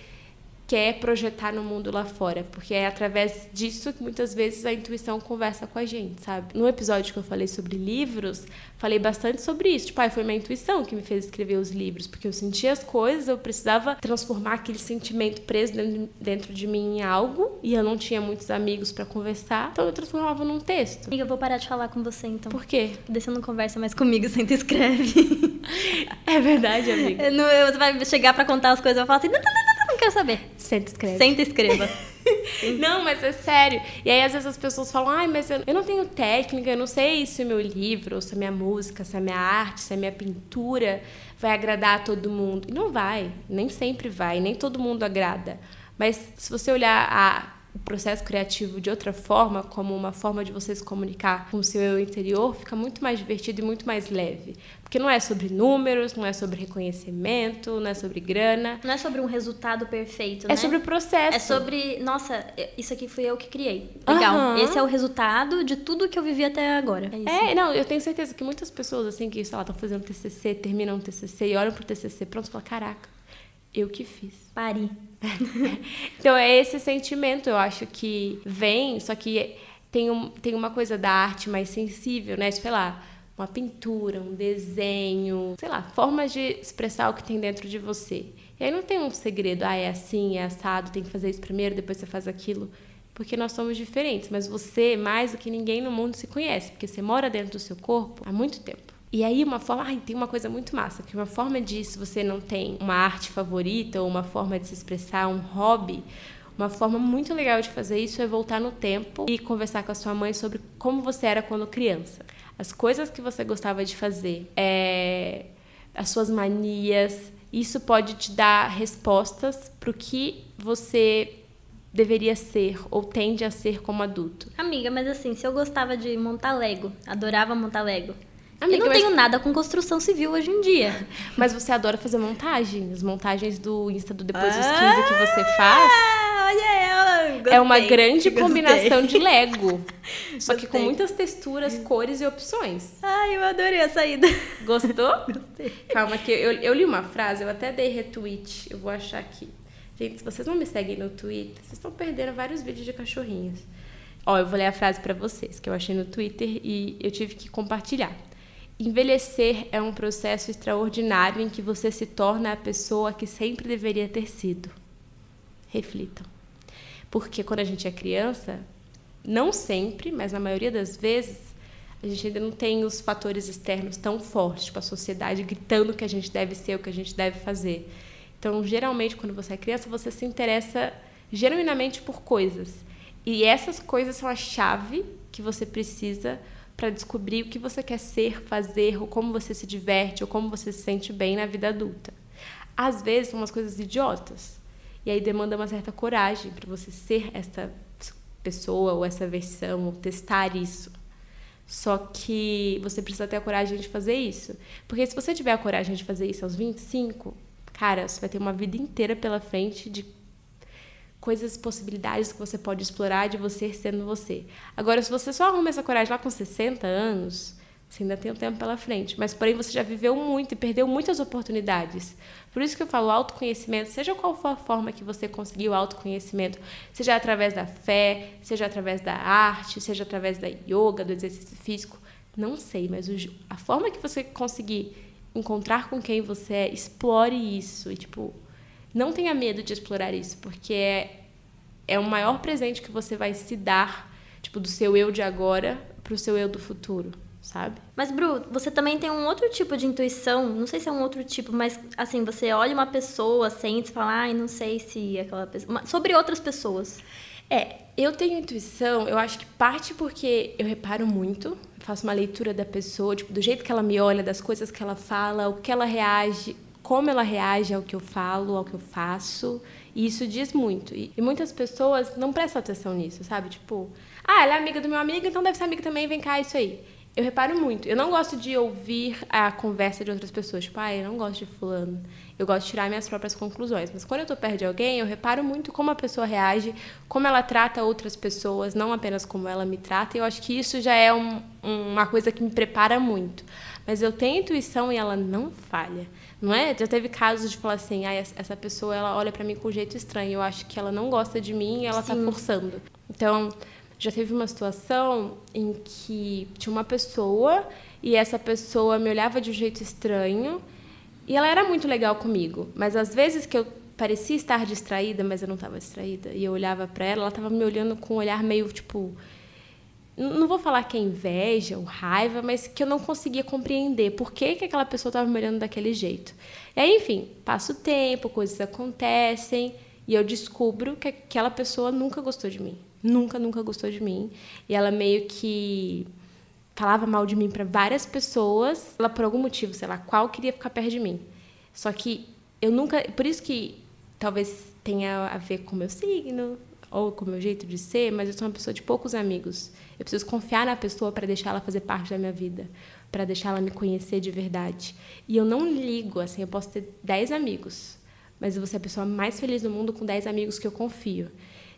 quer projetar no mundo lá fora, porque é através disso que muitas vezes a intuição conversa com a gente, sabe? No episódio que eu falei sobre livros, falei bastante sobre isso. Tipo, ah, foi minha intuição que me fez escrever os livros, porque eu sentia as coisas, eu precisava transformar aquele sentimento preso dentro de mim em algo, e eu não tinha muitos amigos para conversar, então eu transformava num texto. Amiga, eu vou parar de falar com você então. Por quê? Porque você não conversa mais comigo, <laughs> senta e escreve. é verdade, amiga. <laughs> Não, você vai chegar para contar as coisas, eu falo assim, não, não, não quero saber. Senta e escreve. Senta e escreva. <laughs> não, mas é sério. E aí, às vezes, as pessoas falam, ai, mas eu, não tenho técnica, eu não sei se o meu livro, se a minha música, se a minha arte, se a minha pintura vai agradar a todo mundo. E não vai, nem sempre vai, nem todo mundo agrada. Mas se você olhar a o processo criativo de outra forma, como uma forma de você se comunicar com o seu eu interior, fica muito mais divertido e muito mais leve. Porque não é sobre números, não é sobre reconhecimento, não é sobre grana. Não é sobre um resultado perfeito, é né? É sobre o processo. É sobre, nossa, isso aqui fui eu que criei. Legal. Uhum. Esse é o resultado de tudo que eu vivi até agora. É, isso. é não, eu tenho certeza que muitas pessoas, assim, que, sei lá, estão fazendo TCC, terminam o TCC e olham pro TCC pronto e falam, caraca, eu que fiz. Pari. <laughs> então é esse sentimento, eu acho que vem, só que tem, um, tem uma coisa da arte mais sensível, né? Sei lá, uma pintura, um desenho, sei lá, formas de expressar o que tem dentro de você. E aí não tem um segredo, ah, é assim, é assado, tem que fazer isso primeiro, depois você faz aquilo. Porque nós somos diferentes, mas você, mais do que ninguém no mundo, se conhece, porque você mora dentro do seu corpo há muito tempo. E aí uma forma, ai, tem uma coisa muito massa, que uma forma de se você não tem uma arte favorita ou uma forma de se expressar, um hobby, uma forma muito legal de fazer isso é voltar no tempo e conversar com a sua mãe sobre como você era quando criança. As coisas que você gostava de fazer, é, as suas manias, isso pode te dar respostas para o que você deveria ser ou tende a ser como adulto. Amiga, mas assim, se eu gostava de montar Lego, adorava montar Lego, Amiga, eu não mas... tenho nada com construção civil hoje em dia. <laughs> Mas você adora fazer montagens. Montagens do Insta do Depois dos 15 que você faz. Olha ela! Gostei, é uma grande gostei. combinação de Lego. <laughs> Só que com muitas texturas, cores e opções. Ai, eu adorei a saída. Gostou? <laughs> Gostei. Calma, que eu, eu li uma frase, eu até dei retweet. Eu vou achar aqui. Gente, se vocês não me seguem no Twitter, vocês estão perdendo vários vídeos de cachorrinhos. Ó, eu vou ler a frase pra vocês, que eu achei no Twitter e eu tive que compartilhar. Envelhecer é um processo extraordinário em que você se torna a pessoa que sempre deveria ter sido. Reflitam. Porque quando a gente é criança, não sempre, mas na maioria das vezes, a gente ainda não tem os fatores externos tão fortes, tipo a sociedade gritando que a gente deve ser, o que a gente deve fazer. Então, geralmente, quando você é criança, você se interessa genuinamente por coisas. E essas coisas são a chave que você precisa para descobrir o que você quer ser, fazer, ou como você se diverte, ou como você se sente bem na vida adulta. Às vezes são umas coisas idiotas. E aí demanda uma certa coragem para você ser essa pessoa ou essa versão, ou testar isso. Só que você precisa ter a coragem de fazer isso. Porque se você tiver a coragem de fazer isso aos 25, cara, você vai ter uma vida inteira pela frente de coisas, possibilidades que você pode explorar de você sendo você. Agora, se você só arruma essa coragem lá com 60 anos, você ainda tem um tempo pela frente. Mas, porém, você já viveu muito e perdeu muitas oportunidades. Por isso que eu falo autoconhecimento, seja qual for a forma que você conseguiu autoconhecimento, seja através da fé, seja através da arte, seja através da yoga, do exercício físico, não sei, mas o, a forma que você conseguir encontrar com quem você é, explore isso e, tipo, não tenha medo de explorar isso, porque é, é o maior presente que você vai se dar, tipo, do seu eu de agora pro seu eu do futuro, sabe? Mas, Bru, você também tem um outro tipo de intuição. Não sei se é um outro tipo, mas assim, você olha uma pessoa, sente e fala, ai, não sei se aquela pessoa. Sobre outras pessoas. É, eu tenho intuição, eu acho que parte porque eu reparo muito, faço uma leitura da pessoa, tipo, do jeito que ela me olha, das coisas que ela fala, o que ela reage, como ela reage ao que eu falo, ao que eu faço. E isso diz muito. E, e muitas pessoas não prestam atenção nisso, sabe? Tipo, ah, ela é amiga do meu amigo, então deve ser amiga também, vem cá, isso aí. Eu reparo muito. Eu não gosto de ouvir a conversa de outras pessoas. Tipo, ah, eu não gosto de fulano. Eu gosto de tirar minhas próprias conclusões. Mas quando eu tô perto de alguém, eu reparo muito como a pessoa reage, como ela trata outras pessoas, não apenas como ela me trata. E eu acho que isso já é um, uma coisa que me prepara muito. Mas eu tenho intuição e ela não falha. Não é? Já teve casos de falar assim, ah, essa pessoa ela olha para mim com um jeito estranho. Eu acho que ela não gosta de mim e ela tá Sim. forçando. Então, já teve uma situação em que tinha uma pessoa e essa pessoa me olhava de um jeito estranho e ela era muito legal comigo, mas às vezes que eu parecia estar distraída, mas eu não estava distraída, e eu olhava para ela, ela estava me olhando com um olhar meio tipo não vou falar que é inveja ou raiva, mas que eu não conseguia compreender por que, que aquela pessoa estava me olhando daquele jeito. E aí, enfim, passa o tempo, coisas acontecem e eu descubro que aquela pessoa nunca gostou de mim. Nunca, nunca gostou de mim. E ela meio que falava mal de mim para várias pessoas. Ela, por algum motivo, sei lá, qual queria ficar perto de mim. Só que eu nunca. Por isso que talvez tenha a ver com o meu signo ou com o meu jeito de ser, mas eu sou uma pessoa de poucos amigos. Eu preciso confiar na pessoa para deixar ela fazer parte da minha vida, para deixar ela me conhecer de verdade. E eu não ligo, assim, eu posso ter 10 amigos, mas eu vou ser a pessoa mais feliz do mundo com 10 amigos que eu confio.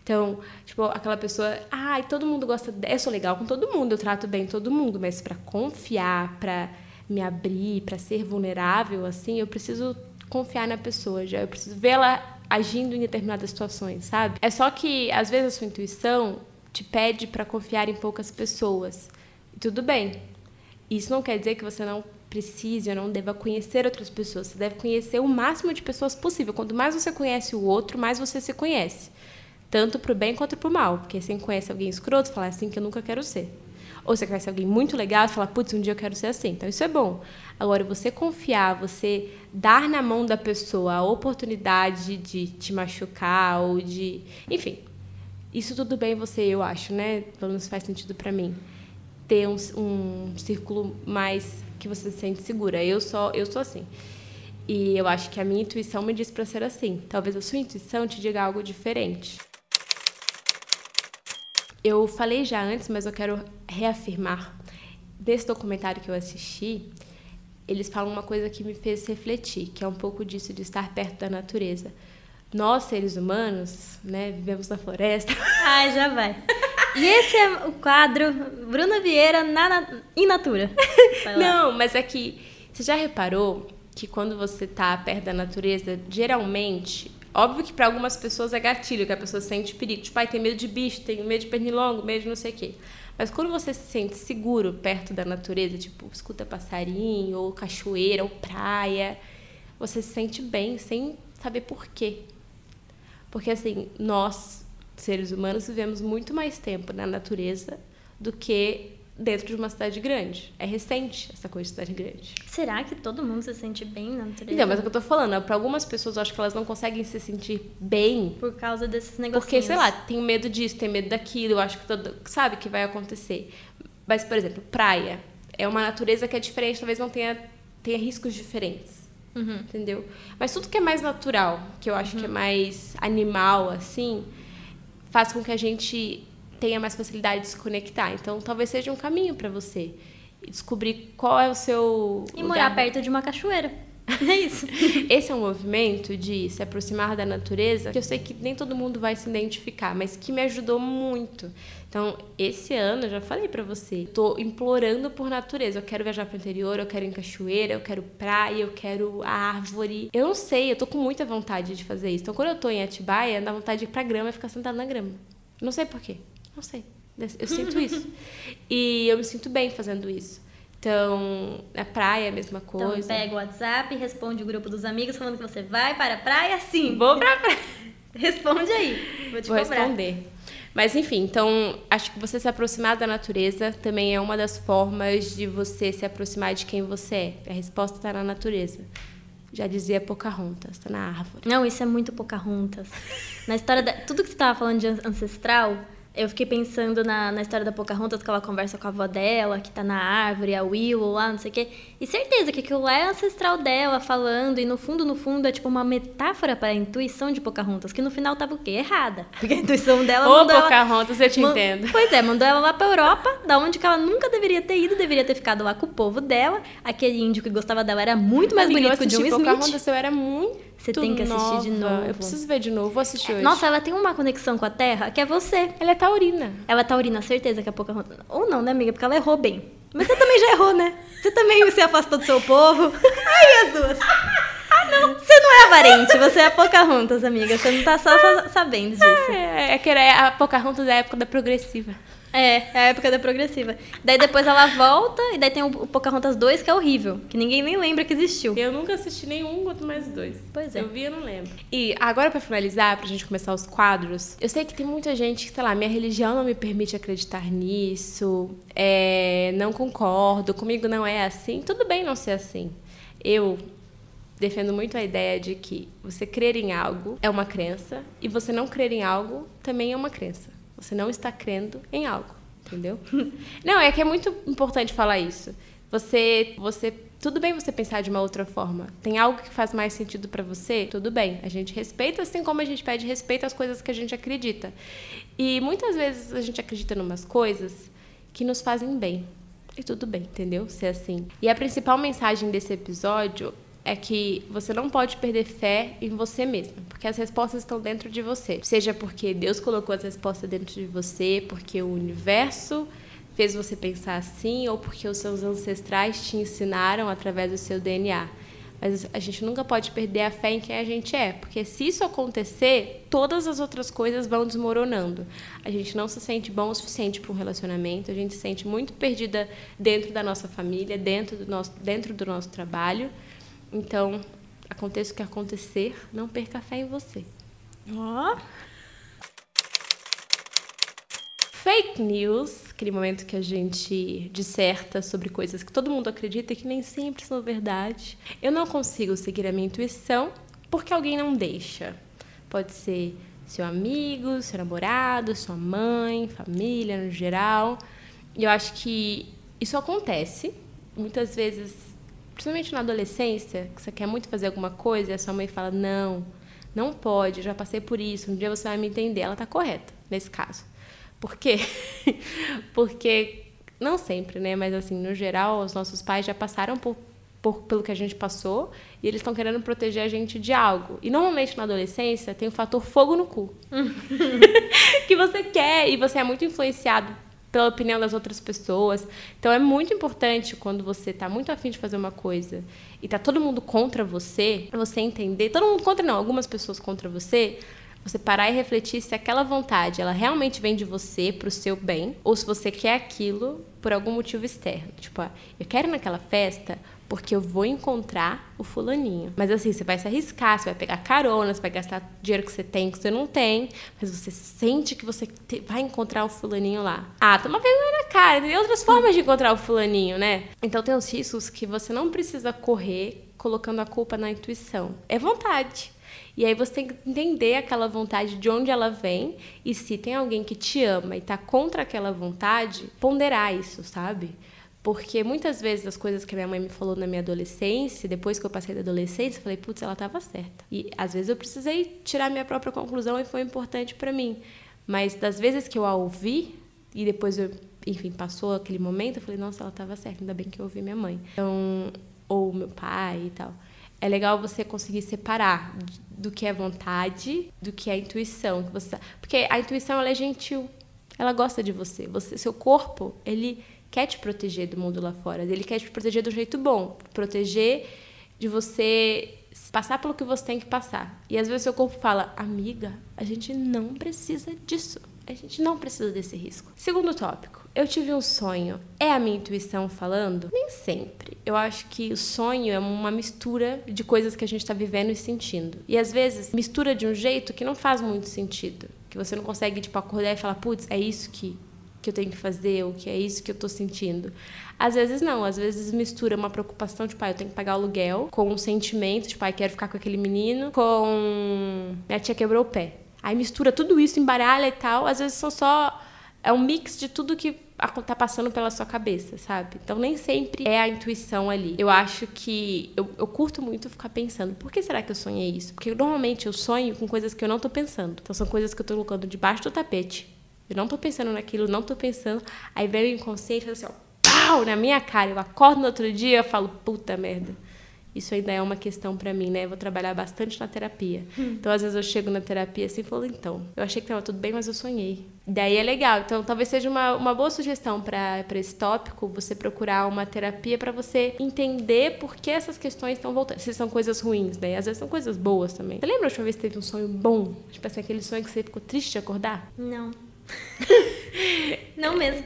Então, tipo, aquela pessoa, ai, todo mundo gosta, eu sou legal com todo mundo, eu trato bem todo mundo, mas para confiar, para me abrir, para ser vulnerável, assim, eu preciso confiar na pessoa, já eu preciso vê-la agindo em determinadas situações, sabe? É só que às vezes a sua intuição te pede para confiar em poucas pessoas. E tudo bem. Isso não quer dizer que você não precise ou não deva conhecer outras pessoas. Você deve conhecer o máximo de pessoas possível. Quanto mais você conhece o outro, mais você se conhece. Tanto pro bem quanto pro mal. Porque você conhece alguém escroto, fala "É assim que eu nunca quero ser. Ou você conhece alguém muito legal e fala, putz, um dia eu quero ser assim. Então isso é bom. Agora, você confiar, você dar na mão da pessoa a oportunidade de te machucar ou de. Enfim, isso tudo bem você, eu acho, né? Pelo menos faz sentido para mim. Ter um, um círculo mais que você se sente segura. Eu só, eu sou assim. E eu acho que a minha intuição me diz para ser assim. Talvez a sua intuição te diga algo diferente. Eu falei já antes, mas eu quero reafirmar. desse documentário que eu assisti, eles falam uma coisa que me fez refletir, que é um pouco disso de estar perto da natureza. Nós, seres humanos, né, vivemos na floresta. Ai, <laughs> já vai. E esse é o quadro Bruna Vieira na, na in natura. Não, mas é que você já reparou que quando você tá perto da natureza, geralmente, óbvio que para algumas pessoas é gatilho, que a pessoa sente perigo. Tipo, ai, tem medo de bicho, tem medo de pernilongo, medo de não sei o quê. Mas quando você se sente seguro perto da natureza, tipo, escuta passarinho, ou cachoeira, ou praia, você se sente bem sem saber por quê. Porque, assim, nós, seres humanos, vivemos muito mais tempo na natureza do que dentro de uma cidade grande. É recente essa coisa de cidade grande. Será que todo mundo se sente bem na natureza? Então, mas é o que eu tô falando, para algumas pessoas eu acho que elas não conseguem se sentir bem por causa desses negócios. Porque, sei lá, tem medo disso, tem medo daquilo, eu acho que todo, sabe que vai acontecer. Mas, por exemplo, praia é uma natureza que é diferente, talvez não tenha tenha riscos diferentes. Uhum. Entendeu? Mas tudo que é mais natural, que eu acho uhum. que é uhum. mais animal assim, faz com que a gente tenha mais facilidade de se conectar. Então, talvez seja um caminho para você descobrir qual é o seu. E lugar. morar perto de uma cachoeira. <laughs> É isso. Esse é um movimento de se aproximar da natureza que eu sei que nem todo mundo vai se identificar, mas que me ajudou muito. Então, esse ano, eu já falei para você, tô implorando por natureza. Eu quero viajar pro interior, eu quero ir em cachoeira, eu quero praia, eu quero árvore. Eu não sei, eu tô com muita vontade de fazer isso. Então, quando eu tô em Atibaia, dá vontade de ir pra grama e ficar sentada na grama. Não sei porquê. Não sei. Eu sinto isso. e eu me sinto bem fazendo isso. Então, na praia é a mesma então, coisa. Então, pega o WhatsApp, responde o grupo dos amigos falando que você vai para a praia, sim. Vou para a praia. <laughs> responde aí. Vou te Vou cobrar. responder. Mas enfim, então acho que você se aproximar da natureza também é uma das formas de você se aproximar de quem você é. A resposta está na natureza. Já dizia Pocahontas, está na árvore. Não, isso é muito Pocahontas. na história da... tudo que você estava falando de ancestral, eu fiquei pensando na, na história da Pocahontas, que ela conversa com a avó dela, que tá na árvore, a Willow lá, não sei o quê. E certeza que aquilo é ancestral dela falando, e no fundo, no fundo, é tipo uma metáfora para a intuição de Pocahontas, que no final tava o quê? Errada. Porque a intuição dela <laughs> Ô, Pocahontas, ela, eu te entendo. Pois é, mandou ela lá pra Europa, da onde que ela nunca deveria ter ido, deveria ter ficado lá com o povo dela. Aquele índio que gostava dela era muito mais bonito que o John Smith. Pocahontas, eu era muito você tem que assistir nova. de novo. Eu preciso ver de novo, vou assistir hoje. Nossa, ela tem uma conexão com a Terra que é você. Ela é taurina. Ela é taurina, certeza que a Pocahontas... Ou não, né, amiga? Porque ela errou bem. Mas você também já errou, né? Você também se afastou do seu povo. <laughs> Ai, as duas. Ah, não. Você não é avarente, você é a Pocahontas, amiga. Você não tá só sabendo disso. É, é que a Pocahontas é a época da progressiva. É, é a época da progressiva. Daí depois ela volta, e daí tem o Pocahontas 2, que é horrível. Que ninguém nem lembra que existiu. Eu nunca assisti nenhum, quanto mais dois. Pois é. Eu vi, eu não lembro. E agora, pra finalizar, pra gente começar os quadros, eu sei que tem muita gente que, sei lá, minha religião não me permite acreditar nisso, é, não concordo, comigo não é assim. Tudo bem não ser assim. Eu defendo muito a ideia de que você crer em algo é uma crença e você não crer em algo também é uma crença. Você não está crendo em algo, entendeu? <laughs> não, é que é muito importante falar isso. Você, você, tudo bem você pensar de uma outra forma. Tem algo que faz mais sentido para você? Tudo bem. A gente respeita, assim como a gente pede respeito às coisas que a gente acredita. E muitas vezes a gente acredita em umas coisas que nos fazem bem. E tudo bem, entendeu? Ser assim. E a principal mensagem desse episódio é que você não pode perder fé em você mesma, porque as respostas estão dentro de você. Seja porque Deus colocou as respostas dentro de você, porque o universo fez você pensar assim, ou porque os seus ancestrais te ensinaram através do seu DNA. Mas a gente nunca pode perder a fé em quem a gente é, porque se isso acontecer, todas as outras coisas vão desmoronando. A gente não se sente bom o suficiente para um relacionamento, a gente se sente muito perdida dentro da nossa família, dentro do nosso, dentro do nosso trabalho. Então, aconteça o que acontecer, não perca fé em você. Ó. Oh. Fake news, aquele momento que a gente disserta sobre coisas que todo mundo acredita e que nem sempre são verdade. Eu não consigo seguir a minha intuição porque alguém não deixa. Pode ser seu amigo, seu namorado, sua mãe, família no geral. E eu acho que isso acontece. Muitas vezes principalmente na adolescência, que você quer muito fazer alguma coisa e a sua mãe fala: não, não pode, já passei por isso, um dia você vai me entender. Ela está correta nesse caso. Por quê? <laughs> Porque não sempre, né? Mas assim, no geral, os nossos pais já passaram por, por pelo que a gente passou e eles estão querendo proteger a gente de algo. E normalmente na adolescência tem o fator fogo no cu. <laughs> que você quer e você é muito influenciado pela opinião das outras pessoas. Então é muito importante quando você está muito afim de fazer uma coisa e tá todo mundo contra você, você entender, todo mundo contra não, algumas pessoas contra você, você parar e refletir se aquela vontade ela realmente vem de você para o seu bem ou se você quer aquilo por algum motivo externo. Tipo, ah, eu quero ir naquela festa porque eu vou encontrar o fulaninho. Mas assim, você vai se arriscar, você vai pegar carona, você vai gastar dinheiro que você tem, que você não tem, mas você sente que você te, vai encontrar o fulaninho lá. Ah, toma vergonha na cara, tem outras formas de encontrar o fulaninho, né? Então tem os riscos que você não precisa correr colocando a culpa na intuição. É vontade. E aí você tem que entender aquela vontade de onde ela vem e se tem alguém que te ama e tá contra aquela vontade, ponderar isso, sabe? Porque muitas vezes as coisas que minha mãe me falou na minha adolescência, depois que eu passei da adolescência, eu falei, putz, ela estava certa. E às vezes eu precisei tirar minha própria conclusão e foi importante para mim. Mas das vezes que eu a ouvi e depois eu, enfim, passou aquele momento, eu falei, nossa, ela estava certa, ainda bem que eu ouvi minha mãe. Então, ou meu pai e tal é legal você conseguir separar do que é vontade, do que é intuição. Você, porque a intuição ela é gentil, ela gosta de você. você. Seu corpo, ele quer te proteger do mundo lá fora. Ele quer te proteger do jeito bom, proteger de você passar pelo que você tem que passar. E às vezes seu corpo fala, amiga, a gente não precisa disso. A gente não precisa desse risco. Segundo tópico, eu tive um sonho. É a minha intuição falando? Nem sempre. Eu acho que o sonho é uma mistura de coisas que a gente está vivendo e sentindo. E às vezes mistura de um jeito que não faz muito sentido. Que você não consegue, tipo, acordar e falar, putz, é isso que, que eu tenho que fazer, ou que é isso que eu estou sentindo. Às vezes não, às vezes mistura uma preocupação, tipo, ah, eu tenho que pagar o aluguel, com um sentimento, tipo, ah, quero ficar com aquele menino, com minha tia quebrou o pé. Aí mistura tudo isso, embaralha e tal. Às vezes são só é um mix de tudo que tá passando pela sua cabeça, sabe? Então nem sempre é a intuição ali. Eu acho que eu, eu curto muito ficar pensando, por que será que eu sonhei isso? Porque normalmente eu sonho com coisas que eu não tô pensando. Então são coisas que eu tô colocando debaixo do tapete. Eu não tô pensando naquilo, não tô pensando. Aí vem o inconsciente assim, ó, pau, na minha cara. Eu acordo no outro dia e falo, puta merda isso ainda é uma questão para mim, né? Eu vou trabalhar bastante na terapia. Hum. Então, às vezes eu chego na terapia assim e falo, então, eu achei que estava tudo bem, mas eu sonhei. Daí é legal. Então, talvez seja uma, uma boa sugestão para esse tópico, você procurar uma terapia para você entender por que essas questões estão voltando. Se são coisas ruins, né? Às vezes são coisas boas também. Você lembra a última vez que teve um sonho bom? Tipo assim, aquele sonho que você ficou triste de acordar? Não. <laughs> Não mesmo.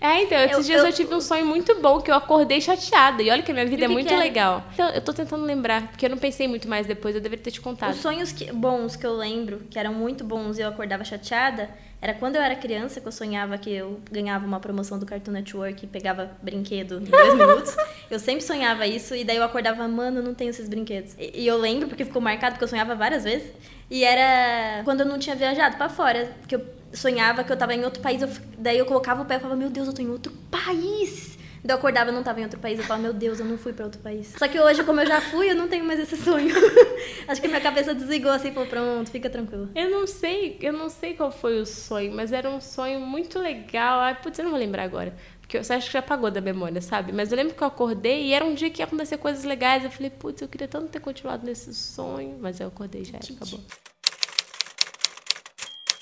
É, então, esses eu, dias eu... eu... tive um sonho muito bom que eu acordei chateada. E olha que a minha vida é muito legal. Então, eu tô tentando lembrar, porque eu não pensei muito mais depois, eu deveria ter te contado. Os sonhos que, bons que eu lembro, que eram muito bons e eu acordava chateada, era quando eu era criança, que eu sonhava que eu ganhava uma promoção do Cartoon Network e pegava brinquedo em dois <laughs> minutos. Eu sempre sonhava isso, e daí eu acordava, mano, eu não tenho esses brinquedos. E, e eu lembro, porque ficou marcado, porque eu sonhava várias vezes. E era quando eu não tinha viajado para fora, que eu sonhava que eu tava em outro país, eu, daí eu colocava o pé e falava, meu Deus, eu tô em outro país. Daí eu acordava e não tava em outro país, eu falava, meu Deus, eu não fui para outro país. Só que hoje, como eu já fui, eu não tenho mais esse sonho. <laughs> Acho que minha cabeça desligou assim, falou, pronto, fica tranquilo. Eu não sei, eu não sei qual foi o sonho, mas era um sonho muito legal. Ai, putz, eu não vou lembrar agora. Porque você acha que já apagou da memória, sabe? Mas eu lembro que eu acordei e era um dia que ia acontecer coisas legais. Eu falei, putz, eu queria tanto ter continuado nesse sonho, mas eu acordei já, acabou.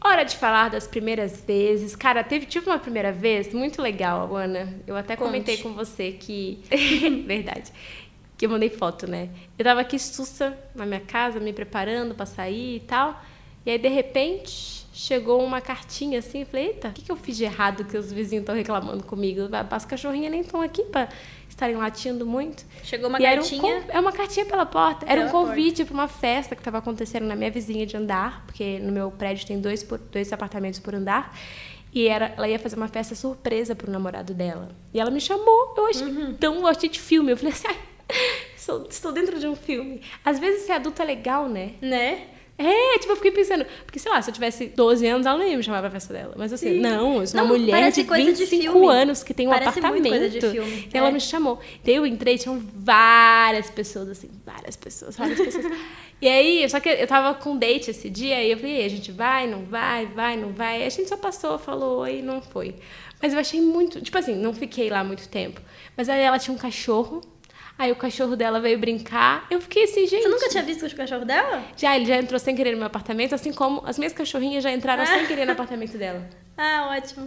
Hora de falar das primeiras vezes. Cara, teve, tive uma primeira vez muito legal, Ana. Eu até Conte. comentei com você que. <laughs> Verdade. Que eu mandei foto, né? Eu tava aqui sussa na minha casa, me preparando para sair e tal. E aí, de repente, chegou uma cartinha assim. Eu falei, eita, o que, que eu fiz de errado que os vizinhos estão reclamando comigo? As cachorrinhas nem estão aqui para estarem latindo muito. Chegou uma e cartinha? Um, é uma cartinha pela porta. Era um convite para uma festa que estava acontecendo na minha vizinha de andar, porque no meu prédio tem dois, dois apartamentos por andar. E era, ela ia fazer uma festa surpresa pro namorado dela. E ela me chamou. Eu achei uhum. tão gostei de filme. Eu falei assim, estou, estou dentro de um filme. Às vezes ser adulto é legal, né? Né? É, tipo, eu fiquei pensando, porque sei lá, se eu tivesse 12 anos, ela não ia me chamar pra festa dela. Mas assim, Sim. não, eu sou Não, uma mulher parece de coisa de 25 filme. anos que tem um Parece apartamento. coisa de filme, E ela é. me chamou. Daí eu entrei, tinham várias pessoas, assim, várias pessoas, várias pessoas. <laughs> e aí, só que eu tava com date esse dia, e eu falei, "E aí, a gente vai, não vai, vai, não vai. E a gente só passou, falou oi e não foi. Mas eu achei muito, tipo assim, não fiquei lá muito tempo. Mas aí ela tinha um cachorro. Aí o cachorro dela veio brincar. Eu fiquei assim, gente. Você nunca tinha visto o cachorro dela? Já, ele já entrou sem querer no meu apartamento, assim como as minhas cachorrinhas já entraram Ah. sem querer no apartamento dela. <laughs> Ah, ótimo.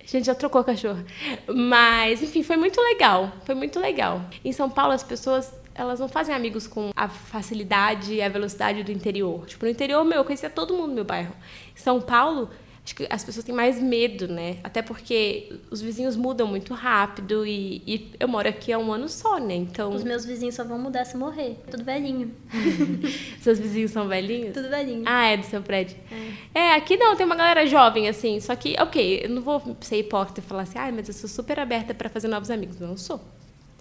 A gente já trocou a cachorra. Mas, enfim, foi muito legal. Foi muito legal. Em São Paulo, as pessoas, elas não fazem amigos com a facilidade e a velocidade do interior. Tipo, no interior, meu, eu conhecia todo mundo no meu bairro. Em São Paulo, acho que as pessoas têm mais medo, né? Até porque os vizinhos mudam muito rápido e, e eu moro aqui há um ano só, né? Então, Os meus vizinhos só vão mudar se morrer. Tudo velhinho. <laughs> seus vizinhos são velhinhos? Tudo velhinho. Ah, é do seu prédio. É. aqui não, tem uma galera jovem, assim. Só que, ok, eu não vou ser hipócrita e falar assim, ah, mas eu sou super aberta pra fazer novos amigos. Não sou.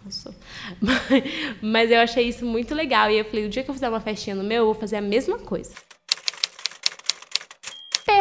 Não sou. Mas, <laughs> mas eu achei isso muito legal. E eu falei, o dia que eu fizer uma festinha no meu, eu vou fazer a mesma coisa.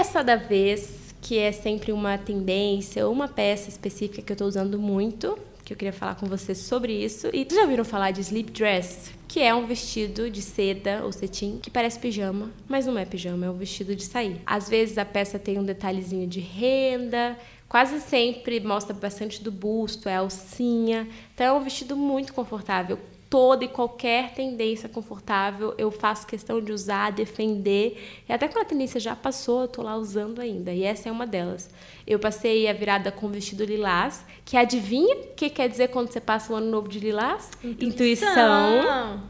Peça da vez, que é sempre uma tendência ou uma peça específica que eu tô usando muito, que eu queria falar com vocês sobre isso. E já ouviram falar de sleep dress? Que é um vestido de seda ou cetim que parece pijama, mas não é pijama, é um vestido de sair. Às vezes a peça tem um detalhezinho de renda, quase sempre mostra bastante do busto, é alcinha. Então é um vestido muito confortável. Toda e qualquer tendência confortável eu faço questão de usar, defender. E até quando a tendência já passou, eu tô lá usando ainda. E essa é uma delas. Eu passei a virada com vestido lilás, que adivinha o que quer dizer quando você passa o ano novo de lilás? Intuição.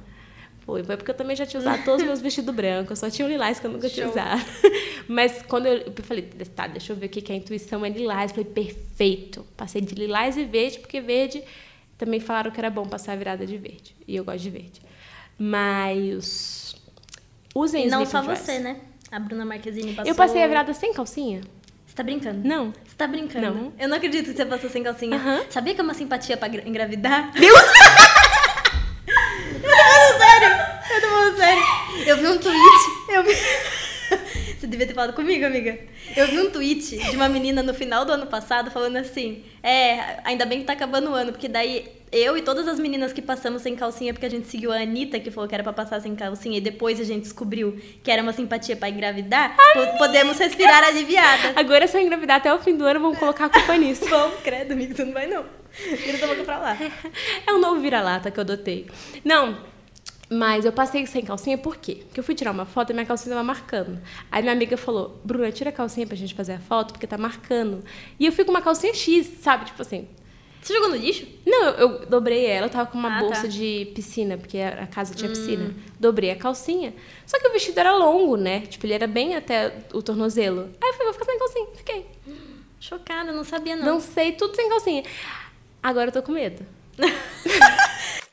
Foi, foi porque eu também já tinha usado todos os meus vestidos brancos, eu só tinha o lilás que eu nunca tinha Show. usado. <laughs> Mas quando eu, eu falei, tá, deixa eu ver o que que é a intuição é lilás. Eu falei, perfeito. Passei de lilás e verde, porque verde também falaram que era bom passar a virada de verde. E eu gosto de verde. Mas usem E não só dress. você, né? A Bruna Marquezine passou... Eu passei a virada sem calcinha? Você tá brincando? Não. Você tá brincando? Não. Eu não acredito que você passou sem calcinha. Aham. Sabia que é uma simpatia pra gra- engravidar? Deus! <laughs> Eu tô falando sério. Eu vi um tweet. Eu vi... Você devia ter falado comigo, amiga. Eu vi um tweet de uma menina no final do ano passado falando assim: É, ainda bem que tá acabando o ano, porque daí eu e todas as meninas que passamos sem calcinha, porque a gente seguiu a Anitta, que falou que era pra passar sem calcinha, e depois a gente descobriu que era uma simpatia pra engravidar, po- podemos respirar aliviada. <laughs> Agora, se eu engravidar até o fim do ano, vamos colocar a culpa <laughs> nisso. Vamos, credo, amigo, você não vai não. Vira essa boca pra lá. <laughs> É um novo vira-lata que eu adotei. Não, mas eu passei sem calcinha por quê? Porque eu fui tirar uma foto e minha calcinha tava marcando. Aí minha amiga falou, Bruna, tira a calcinha pra gente fazer a foto, porque tá marcando. E eu fui com uma calcinha X, sabe? Tipo assim. Você jogou no lixo? Não, eu, eu dobrei ela, eu tava com uma Ah, bolsa tá. de piscina, porque a casa tinha piscina. Dobrei a calcinha. Só que o vestido era longo, né? Tipo, ele era bem até o tornozelo. Aí eu falei, vou ficar sem calcinha. Fiquei. Chocada, não sabia não. Dancei tudo sem calcinha. Agora eu tô com medo. <laughs>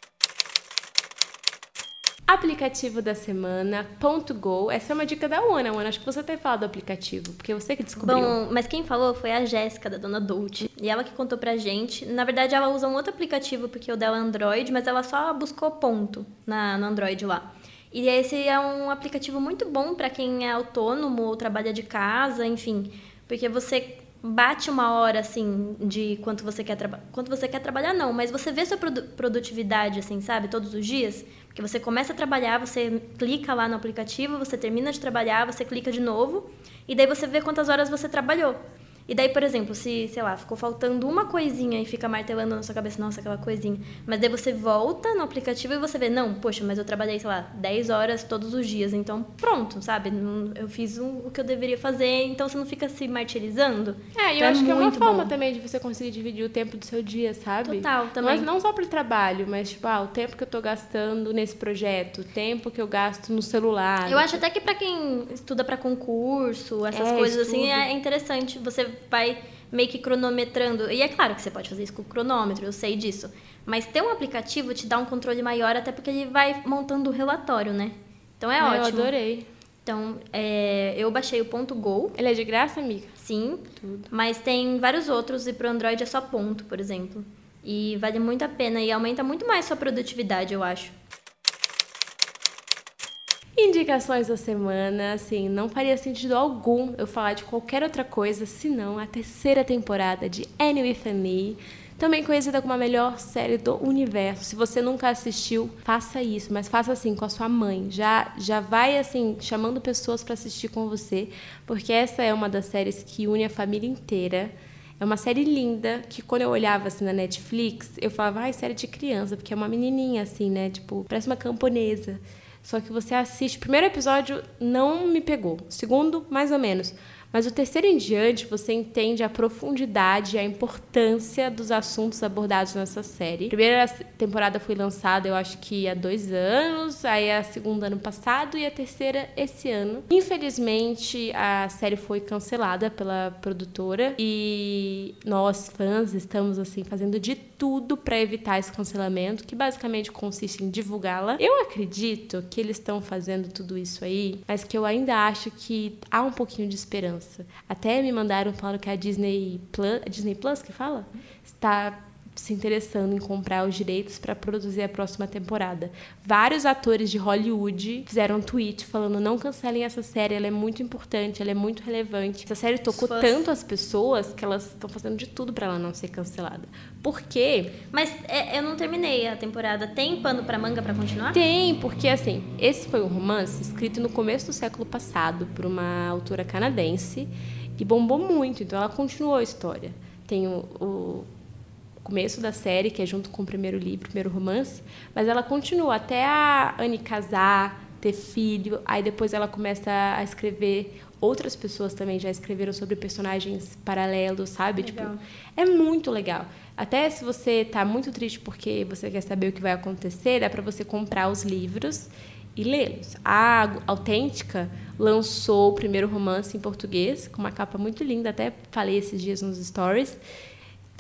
aplicativo da semana, ponto .go. Essa é uma dica da Ana. Ana, acho que você tem falado do aplicativo, porque você que descobriu. Bom, mas quem falou foi a Jéssica, da Dona Dolce. E ela que contou pra gente. Na verdade, ela usa um outro aplicativo, porque o dela é Android, mas ela só buscou ponto na, no Android lá. E esse é um aplicativo muito bom pra quem é autônomo ou trabalha de casa, enfim. Porque você bate uma hora, assim, de quanto você quer trabalhar. Quanto você quer trabalhar, não, mas você vê sua produ- produtividade, assim, sabe? Todos os dias. Porque você começa a trabalhar, você clica lá no aplicativo, você termina de trabalhar, você clica de novo, e daí você vê quantas horas você trabalhou. E daí, por exemplo, se, sei lá, ficou faltando uma coisinha e fica martelando na sua cabeça, nossa, aquela coisinha. Mas daí você volta no aplicativo e você vê, não, poxa, mas eu trabalhei, sei lá, 10 horas todos os dias. Então, pronto, sabe? Eu fiz o que eu deveria fazer, então você não fica se martirizando. É, e eu Então acho que é uma forma bom. também de você conseguir dividir o tempo do seu dia, sabe? Total, também. Mas não só pro trabalho, mas tipo, ah, o tempo que eu tô gastando nesse projeto, o tempo que eu gasto no celular. Eu acho até que pra quem estuda pra concurso, essas É, coisas assim, estudo. é interessante. Você vai meio que cronometrando. E é claro que você pode fazer isso com o cronômetro, eu sei disso. Mas ter um aplicativo te dá um controle maior, até porque ele vai montando o relatório, né? Então é Ah, Eu ótimo. adorei. Então, é, eu baixei o ponto Go, Ele é de graça, amiga? sim. Tudo. Mas tem vários outros, e pro Android é só ponto, por exemplo. E vale muito a pena e aumenta muito mais sua produtividade, eu acho. Indicações da semana, assim, não faria sentido algum eu falar de qualquer outra coisa senão a terceira temporada de Annie with Me, também conhecida como a melhor série do universo. Se você nunca assistiu, faça isso, mas faça assim com a sua mãe. Já já vai assim chamando pessoas para assistir com você, porque essa é uma das séries que une a família inteira. É uma série linda que quando eu olhava assim na Netflix, eu falava, ai, série de criança, porque é uma menininha assim, né? Tipo, parece uma camponesa. Só que você assiste. O primeiro episódio não me pegou. O segundo, mais ou menos. Mas o terceiro em diante, você entende a profundidade e a importância dos assuntos abordados nessa série. A primeira temporada foi lançada, eu acho que há dois anos, aí a segunda ano passado e a terceira esse ano. Infelizmente, a série foi cancelada pela produtora e nós, fãs, estamos assim fazendo de tudo para evitar esse cancelamento, que basicamente consiste em divulgá-la. Eu acredito que eles estão fazendo tudo isso aí, mas que eu ainda acho que há um pouquinho de esperança até me mandaram falando que a Disney Plus, a Disney Plus que fala, está se interessando em comprar os direitos para produzir a próxima temporada. Vários atores de Hollywood fizeram um tweet falando não cancelem essa série, ela é muito importante, ela é muito relevante. Essa série tocou tanto as pessoas que elas estão fazendo de tudo para ela não ser cancelada. Por quê? Mas é, eu não terminei a temporada. Tem pano para manga para continuar? Tem, porque assim, esse foi um romance escrito no começo do século passado por uma autora canadense e bombou muito, então ela continuou a história. Tem o, o começo da série, que é junto com o primeiro livro, o primeiro romance, mas ela continua até a Anne casar, ter filho, aí depois ela começa a escrever outras pessoas também já escreveram sobre personagens paralelos, sabe? Tipo, legal. Tipo, é muito legal. Até se você está muito triste porque você quer saber o que vai acontecer, dá para você comprar os livros e lê-los. A Autêntica lançou o primeiro romance em português, com uma capa muito linda, até falei esses dias nos stories.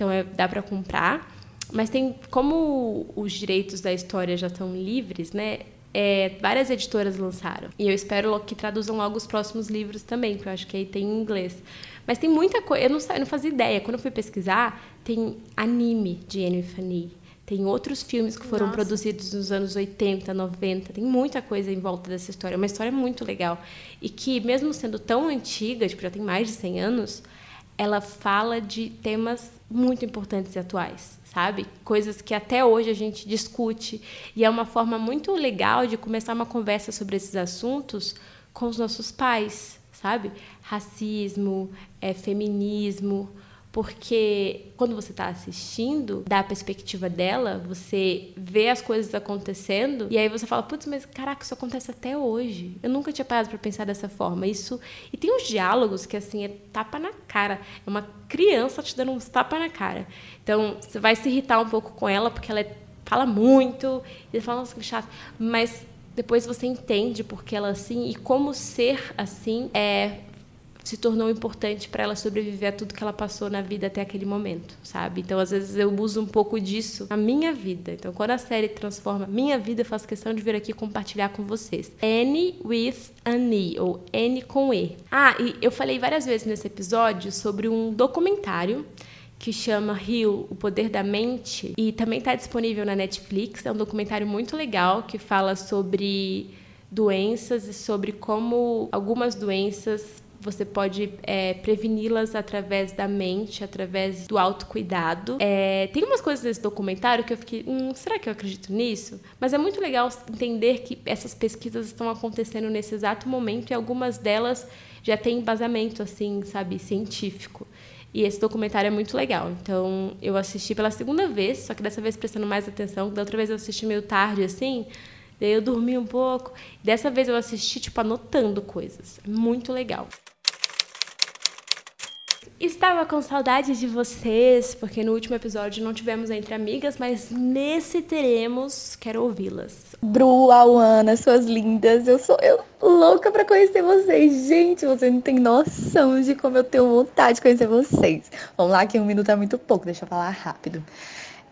Então é, dá para comprar. Mas tem como os direitos da história já estão livres, né? É, várias editoras lançaram. E eu espero que traduzam logo os próximos livros também, porque eu acho que aí tem em inglês. Mas tem muita coisa. Eu não, eu não fazia ideia. Quando eu fui pesquisar, tem anime de Anne Fanny. Tem outros filmes que foram Nossa. produzidos nos anos 80, 90. Tem muita coisa em volta dessa história. É uma história muito legal. E que, mesmo sendo tão antiga, tipo, já tem mais de 100 anos, ela fala de temas muito importantes e atuais, sabe? Coisas que até hoje a gente discute e é uma forma muito legal de começar uma conversa sobre esses assuntos com os nossos pais, sabe? Racismo, é, feminismo, porque quando você está assistindo, da perspectiva dela, você vê as coisas acontecendo e aí você fala, putz, mas caraca, isso acontece até hoje. Eu nunca tinha parado para pensar dessa forma. Isso e tem uns diálogos que assim é tapa na cara, é uma criança te dando uns tapa na cara. Então você vai se irritar um pouco com ela porque ela é, fala muito e fala, nossa, que chato, mas depois você entende porque ela é assim e como ser assim é se tornou importante para ela sobreviver a tudo que ela passou na vida até aquele momento, sabe? Então, às vezes eu uso um pouco disso na minha vida. Então, quando a série transforma minha vida, eu faço questão de vir aqui compartilhar com vocês. Annie with Annie, ou Annie com E. Ah, e eu falei várias vezes nesse episódio sobre um documentário que chama Rio, o Poder da Mente, e também está disponível na Netflix. É um documentário muito legal que fala sobre doenças e sobre como algumas doenças você pode é, preveni-las através da mente, através do autocuidado. É, tem umas coisas nesse documentário que eu fiquei, hum, será que eu acredito nisso? Mas é muito legal entender que essas pesquisas estão acontecendo nesse exato momento e algumas delas já têm embasamento, assim, sabe, científico. E esse documentário é muito legal. Então, eu assisti pela segunda vez, só que dessa vez prestando mais atenção. Da outra vez eu assisti meio tarde, assim. Daí eu dormi um pouco. Dessa vez eu assisti, tipo, anotando coisas. Muito legal. Estava com saudade de vocês, porque no último episódio não tivemos entre amigas, mas nesse teremos, quero ouvi-las. Bru, Auana, suas lindas, eu sou eu louca para conhecer vocês. Gente, vocês não têm noção de como eu tenho vontade de conhecer vocês. Vamos lá, que um minuto é muito pouco, deixa eu falar rápido.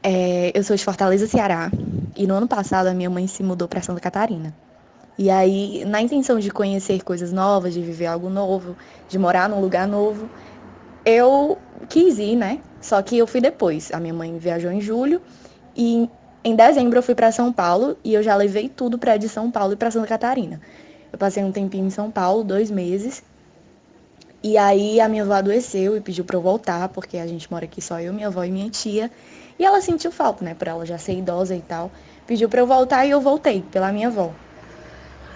É, eu sou de Fortaleza, Ceará, e no ano passado a minha mãe se mudou para Santa Catarina. E aí, na intenção de conhecer coisas novas, de viver algo novo, de morar num lugar novo, eu quis ir, né? Só que eu fui depois. A minha mãe viajou em julho e em dezembro eu fui para São Paulo e eu já levei tudo para de São Paulo e para Santa Catarina. Eu passei um tempinho em São Paulo, dois meses. E aí a minha avó adoeceu e pediu para eu voltar, porque a gente mora aqui só eu, minha avó e minha tia. E ela sentiu falta, né, por ela já ser idosa e tal. Pediu para eu voltar e eu voltei pela minha avó.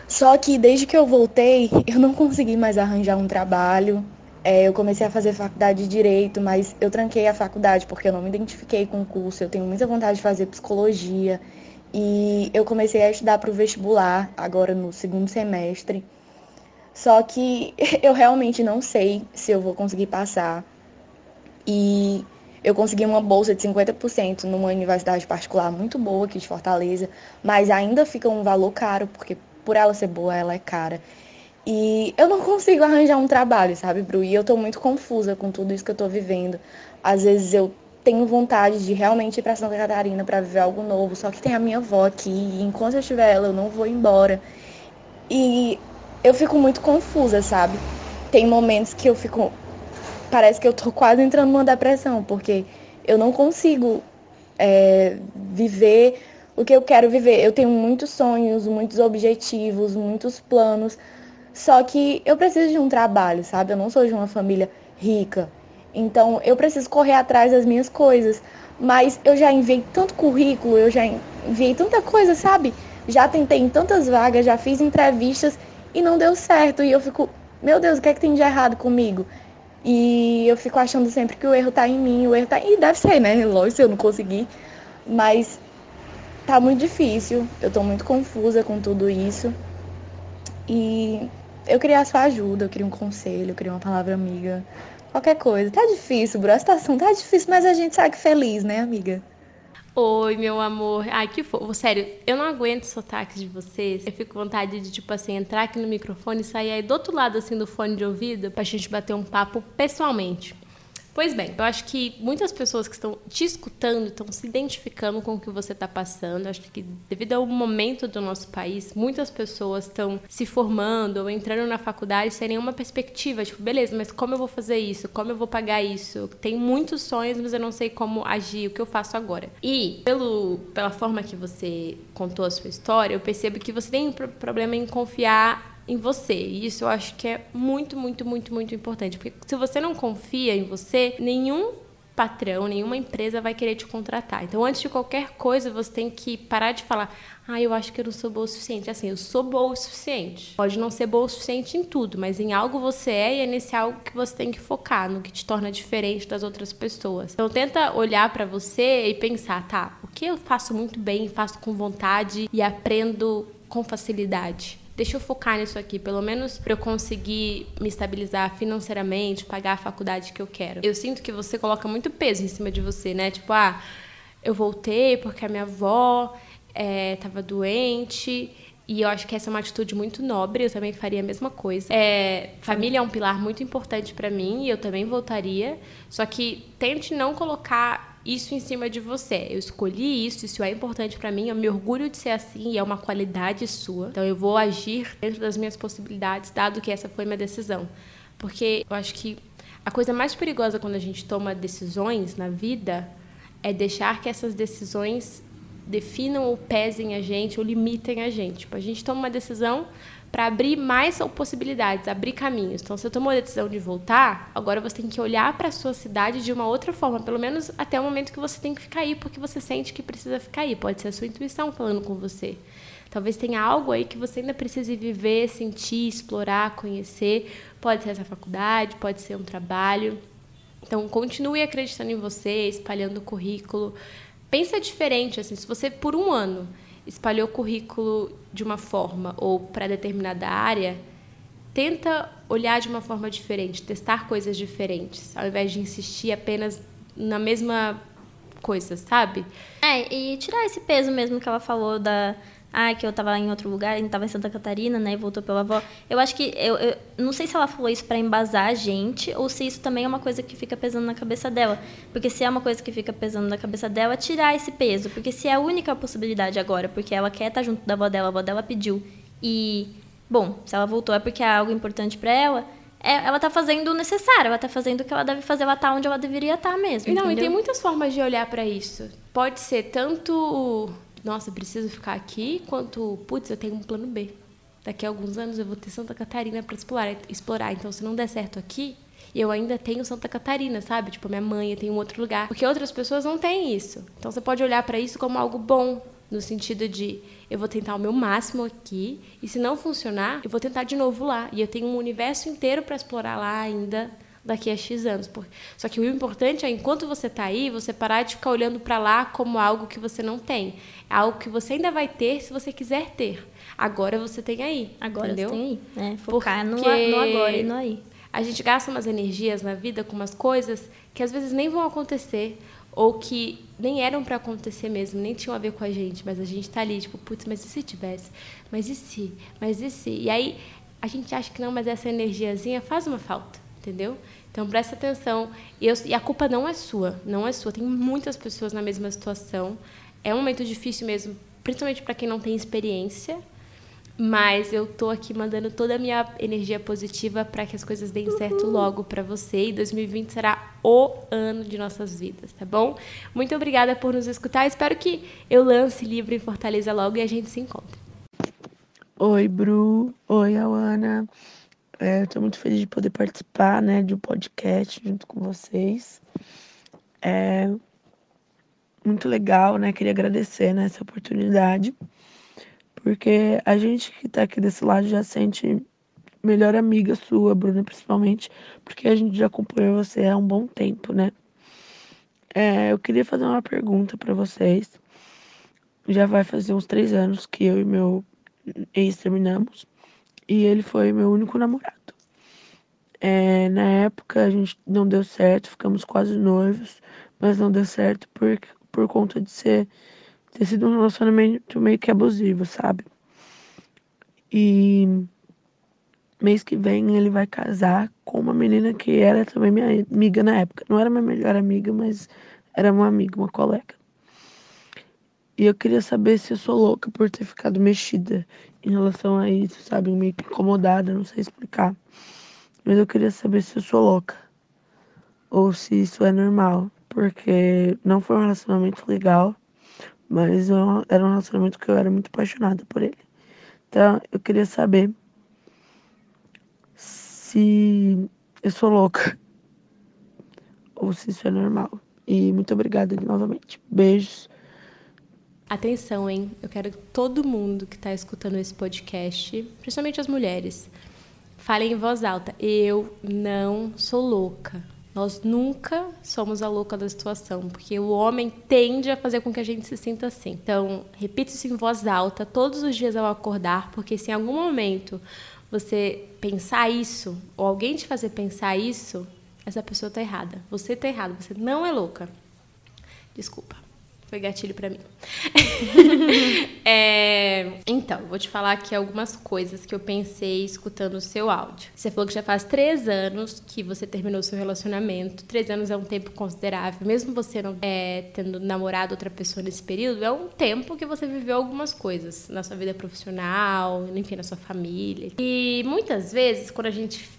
Só que desde que eu voltei, <laughs> eu não consegui mais arranjar um trabalho. É, eu comecei a fazer faculdade de direito, mas eu tranquei a faculdade porque eu não me identifiquei com o curso. Eu tenho muita vontade de fazer psicologia. E eu comecei a estudar para o vestibular, agora no segundo semestre. Só que <laughs> eu realmente não sei se eu vou conseguir passar. E eu consegui uma bolsa de 50% numa universidade particular muito boa aqui de Fortaleza, mas ainda fica um valor caro, porque por ela ser boa, ela é cara. E eu não consigo arranjar um trabalho, sabe, Bru? E eu tô muito confusa com tudo isso que eu tô vivendo. Às vezes eu tenho vontade de realmente ir para Santa Catarina para viver algo novo, só que tem a minha avó aqui, e enquanto eu tiver ela, eu não vou embora. E eu fico muito confusa, sabe? Tem momentos que eu fico parece que eu tô <laughs> quase entrando numa depressão, porque eu não consigo é, viver o que eu quero viver. Eu tenho muitos sonhos, muitos objetivos, muitos planos, só que eu preciso de um trabalho, sabe? Eu não sou de uma família rica. Então eu preciso correr atrás das minhas coisas. Mas eu já enviei tanto currículo, eu já enviei tanta coisa, sabe? Já tentei em tantas vagas, já fiz entrevistas e não deu certo. E eu fico, meu Deus, o que é que tem de errado comigo? E eu fico achando sempre que o erro tá em mim, o erro tá. E deve ser, né? Lógico, se eu não conseguir. Mas tá muito difícil. Eu tô muito confusa com tudo isso. E eu queria a sua ajuda, eu queria um conselho, eu queria uma palavra amiga. Qualquer coisa. Tá difícil, bro. A situação tá difícil, mas a gente sabe feliz, né, amiga? Oi, meu amor. Ai, que fofo. Sério, eu não aguento sotaques de vocês. Eu fico com vontade de, tipo assim, entrar aqui no microfone e sair aí do outro lado, assim, do fone de ouvido pra gente bater um papo pessoalmente. Pois bem, eu acho que muitas pessoas que estão te escutando estão se identificando com o que você está passando. Eu acho que devido ao momento do nosso país, muitas pessoas estão se formando ou entrando na faculdade sem nenhuma perspectiva. Tipo, beleza, mas como eu vou fazer isso? Como eu vou pagar isso? Tenho muitos sonhos, mas eu não sei como agir, o que eu faço agora. E pelo, pela forma que você contou a sua história, eu percebo que você tem um problema em confiar em você. E isso eu acho que é muito, muito, muito, muito importante. Porque se você não confia em você, nenhum patrão, nenhuma empresa vai querer te contratar. Então, antes de qualquer coisa, você tem que parar de falar: ah, eu acho que eu não sou boa o suficiente. Assim, eu sou boa o suficiente. Pode não ser boa o suficiente em tudo, mas em algo você é e é nesse algo que você tem que focar, no que te torna diferente das outras pessoas. Então, tenta olhar para você e pensar: tá, o que eu faço muito bem, faço com vontade e aprendo com facilidade? Deixa eu focar nisso aqui, pelo menos para eu conseguir me estabilizar financeiramente, pagar a faculdade que eu quero. Eu sinto que você coloca muito peso em cima de você, né? Tipo, ah, eu voltei porque a minha avó estava é, doente. E eu acho que essa é uma atitude muito nobre, eu também faria a mesma coisa. É, família é um pilar muito importante para mim e eu também voltaria. Só que tente não colocar isso em cima de você. Eu escolhi isso, isso é importante para mim, eu me orgulho de ser assim e é uma qualidade sua. Então eu vou agir dentro das minhas possibilidades, dado que essa foi minha decisão. Porque eu acho que a coisa mais perigosa quando a gente toma decisões na vida é deixar que essas decisões definam ou pesem a gente ou limitem a gente. Tipo, a gente toma uma decisão para abrir mais possibilidades, abrir caminhos. Então, você tomou a decisão de voltar, agora você tem que olhar para a sua cidade de uma outra forma, pelo menos até o momento que você tem que ficar aí, porque você sente que precisa ficar aí. Pode ser a sua intuição falando com você. Talvez tenha algo aí que você ainda precise viver, sentir, explorar, conhecer. Pode ser essa faculdade, pode ser um trabalho. Então, continue acreditando em você, espalhando o currículo. Pensa diferente, assim, se você por um ano espalhou currículo de uma forma ou para determinada área, tenta olhar de uma forma diferente, testar coisas diferentes, ao invés de insistir apenas na mesma coisa, sabe? É, e tirar esse peso mesmo que ela falou da ah, que eu tava em outro lugar, a gente tava em Santa Catarina, né, e voltou pela avó. Eu acho que, eu, eu não sei se ela falou isso para embasar a gente, ou se isso também é uma coisa que fica pesando na cabeça dela. Porque se é uma coisa que fica pesando na cabeça dela, tirar esse peso. Porque se é a única possibilidade agora, porque ela quer estar tá junto da avó dela, a avó dela pediu. E, bom, se ela voltou é porque é algo importante para ela, é, ela tá fazendo o necessário, ela tá fazendo o que ela deve fazer, ela tá onde ela deveria estar tá mesmo. Não, entendeu? e tem muitas formas de olhar para isso. Pode ser tanto nossa, preciso ficar aqui, quanto, putz, eu tenho um plano B. Daqui a alguns anos eu vou ter Santa Catarina para explorar, explorar. Então, se não der certo aqui, eu ainda tenho Santa Catarina, sabe? Tipo, minha mãe, tenho um outro lugar. Porque outras pessoas não têm isso. Então, você pode olhar para isso como algo bom, no sentido de eu vou tentar o meu máximo aqui e se não funcionar, eu vou tentar de novo lá. E eu tenho um universo inteiro para explorar lá ainda daqui a X anos. Só que o importante é, enquanto você está aí, você parar de ficar olhando para lá como algo que você não tem. É algo que você ainda vai ter se você quiser ter. Agora você tem aí. Agora entendeu? você tem aí. Né? Focar Porque no, no agora e no aí. A gente gasta umas energias na vida com umas coisas que às vezes nem vão acontecer ou que nem eram para acontecer mesmo, nem tinham a ver com a gente, mas a gente tá ali, tipo, putz, mas e se tivesse? Mas e se? Mas e se? E aí a gente acha que não, mas essa energiazinha faz uma falta, entendeu? Então presta atenção. E, eu, e a culpa não é sua, não é sua. Tem muitas pessoas na mesma situação. É um momento difícil mesmo, principalmente para quem não tem experiência. Mas eu tô aqui mandando toda a minha energia positiva para que as coisas deem certo logo para você. E 2020 será o ano de nossas vidas, tá bom? Muito obrigada por nos escutar. Espero que eu lance livro em Fortaleza logo e a gente se encontre. Oi, Bru. Oi, Awana. É, Estou muito feliz de poder participar né, de um podcast junto com vocês. É muito legal, né? Queria agradecer né, essa oportunidade, porque a gente que está aqui desse lado já sente melhor amiga sua, Bruna, principalmente, porque a gente já acompanhou você há um bom tempo, né? É, eu queria fazer uma pergunta para vocês. Já vai fazer uns três anos que eu e meu ex terminamos e ele foi meu único namorado. É, na época a gente não deu certo, ficamos quase noivos, mas não deu certo por, por conta de ser ter sido um relacionamento meio que abusivo, sabe? E mês que vem ele vai casar com uma menina que era também minha amiga na época. Não era minha melhor amiga, mas era uma amiga, uma colega. E eu queria saber se eu sou louca por ter ficado mexida em relação a isso, sabe? Meio que incomodada, não sei explicar. Mas eu queria saber se eu sou louca. Ou se isso é normal. Porque não foi um relacionamento legal. Mas era um relacionamento que eu era muito apaixonada por ele. Então eu queria saber se eu sou louca. <laughs> Ou se isso é normal. E muito obrigada novamente. Beijos. Atenção, hein? Eu quero que todo mundo que está escutando esse podcast, principalmente as mulheres, falem em voz alta. Eu não sou louca. Nós nunca somos a louca da situação, porque o homem tende a fazer com que a gente se sinta assim. Então, repita isso em voz alta todos os dias ao acordar, porque se em algum momento você pensar isso, ou alguém te fazer pensar isso, essa pessoa está errada. Você está errado, você não é louca. Desculpa. Foi gatilho para mim. <laughs> é, então, vou te falar aqui algumas coisas que eu pensei escutando o seu áudio. Você falou que já faz três anos que você terminou seu relacionamento. Três anos é um tempo considerável. Mesmo você não é, tendo namorado outra pessoa nesse período, é um tempo que você viveu algumas coisas na sua vida profissional, enfim, na sua família. E muitas vezes, quando a gente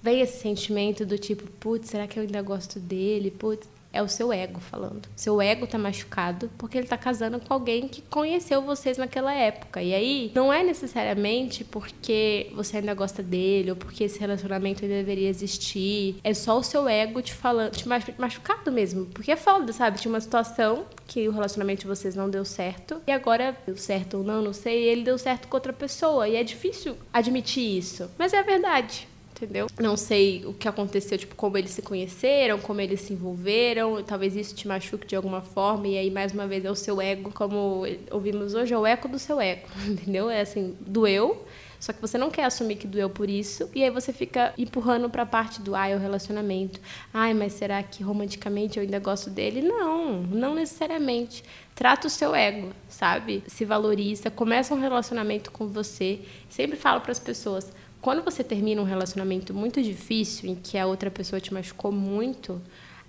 vem esse sentimento do tipo, putz, será que eu ainda gosto dele? Putz, é o seu ego falando. Seu ego tá machucado porque ele tá casando com alguém que conheceu vocês naquela época. E aí, não é necessariamente porque você ainda gosta dele ou porque esse relacionamento ainda deveria existir. É só o seu ego te falando, te machucado mesmo. Porque é foda, sabe? Tinha uma situação que o relacionamento de vocês não deu certo e agora deu certo ou não, não sei, ele deu certo com outra pessoa. E é difícil admitir isso. Mas é a verdade entendeu? Não sei o que aconteceu, tipo, como eles se conheceram, como eles se envolveram, talvez isso te machuque de alguma forma, e aí, mais uma vez, é o seu ego, como ouvimos hoje, é o eco do seu ego, <laughs> entendeu? É assim, doeu, só que você não quer assumir que doeu por isso, e aí você fica empurrando pra parte do, ai, o relacionamento. Ai, mas será que romanticamente eu ainda gosto dele? Não, não necessariamente. Trata o seu ego, sabe? Se valoriza, começa um relacionamento com você. Sempre falo para as pessoas, quando você termina um relacionamento muito difícil, em que a outra pessoa te machucou muito,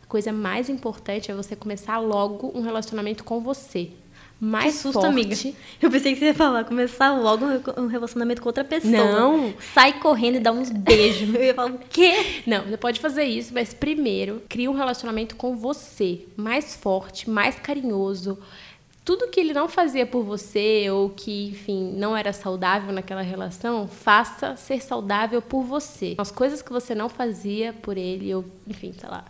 a coisa mais importante é você começar logo um relacionamento com você. Mais que susto, forte. amiga. Eu pensei que você ia falar, começar logo um relacionamento com outra pessoa. Não. Sai correndo e dá uns beijos. Eu ia falar, o quê? Não, você pode fazer isso, mas primeiro, cria um relacionamento com você. Mais forte, mais carinhoso tudo que ele não fazia por você ou que, enfim, não era saudável naquela relação, faça ser saudável por você. As coisas que você não fazia por ele, ou, enfim, sei lá,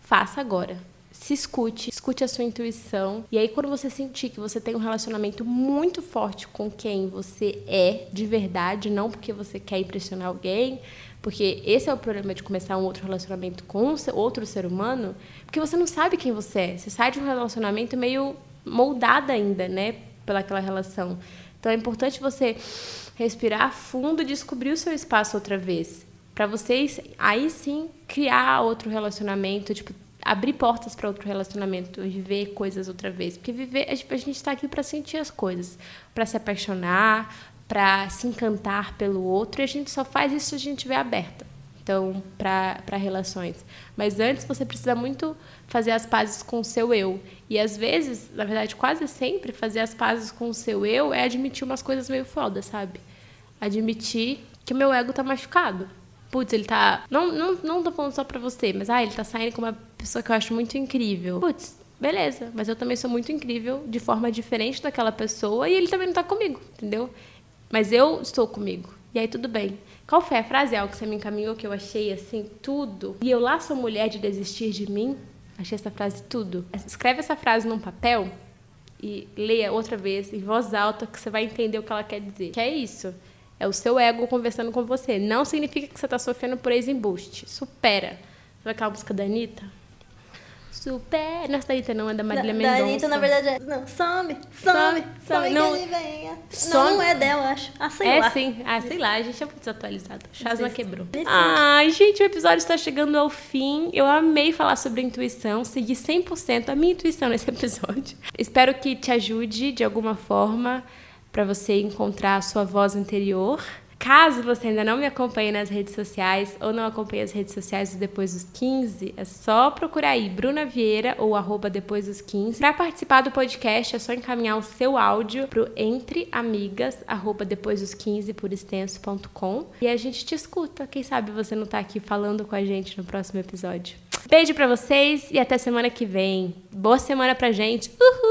faça agora. Se escute, escute a sua intuição. E aí, quando você sentir que você tem um relacionamento muito forte com quem você é de verdade, não porque você quer impressionar alguém, porque esse é o problema de começar um outro relacionamento com outro ser humano, porque você não sabe quem você é. Você sai de um relacionamento meio moldada ainda, né, pelaquela relação. Então é importante você respirar fundo descobrir o seu espaço outra vez, para vocês aí sim criar outro relacionamento, tipo abrir portas para outro relacionamento, viver coisas outra vez. Porque viver, a gente está aqui para sentir as coisas, para se apaixonar, para se encantar pelo outro, e a gente só faz isso se a gente estiver aberta. Então, para relações. Mas antes você precisa muito fazer as pazes com o seu eu. E às vezes, na verdade, quase sempre, fazer as pazes com o seu eu é admitir umas coisas meio foda, sabe? Admitir que o meu ego tá machucado putz, ele tá. Não, não, não tô falando só pra você, mas ah, ele tá saindo com uma pessoa que eu acho muito incrível. Putz, beleza, mas eu também sou muito incrível de forma diferente daquela pessoa e ele também não tá comigo, entendeu? Mas eu estou comigo. E aí tudo bem. Qual foi a frase, Al, que você me encaminhou que eu achei assim, tudo? E eu lá sou mulher de desistir de mim? Achei essa frase tudo. Escreve essa frase num papel e leia outra vez em voz alta que você vai entender o que ela quer dizer. Que é isso. É o seu ego conversando com você. Não significa que você está sofrendo por ex-embuste. Supera. Sabe aquela música da Anitta? Supera. Não é da Anitta, não, é da Marília Mendonça. Da Anitta, na verdade, é... Não, some, some, some, some não, que ele venha. Some. Não, não é dela, acho. Ah, sei é, lá. É sim. Ah, sei lá, a gente é muito desatualizado. Chasma quebrou. Ai, gente, o episódio está chegando ao fim. Eu amei falar sobre intuição. Segui 100% a minha intuição nesse <laughs> episódio. Espero que te ajude de alguma forma para você encontrar a sua voz interior. Caso você ainda não me acompanhe nas redes sociais ou não acompanhe as redes sociais do Depois dos 15, é só procurar aí Bruna Vieira ou arroba Depois dos 15. Para participar do podcast é só encaminhar o seu áudio pro entreamigas, arroba Depois dos 15 por extenso.com e a gente te escuta. Quem sabe você não tá aqui falando com a gente no próximo episódio. Beijo para vocês e até semana que vem. Boa semana pra gente. Uhul!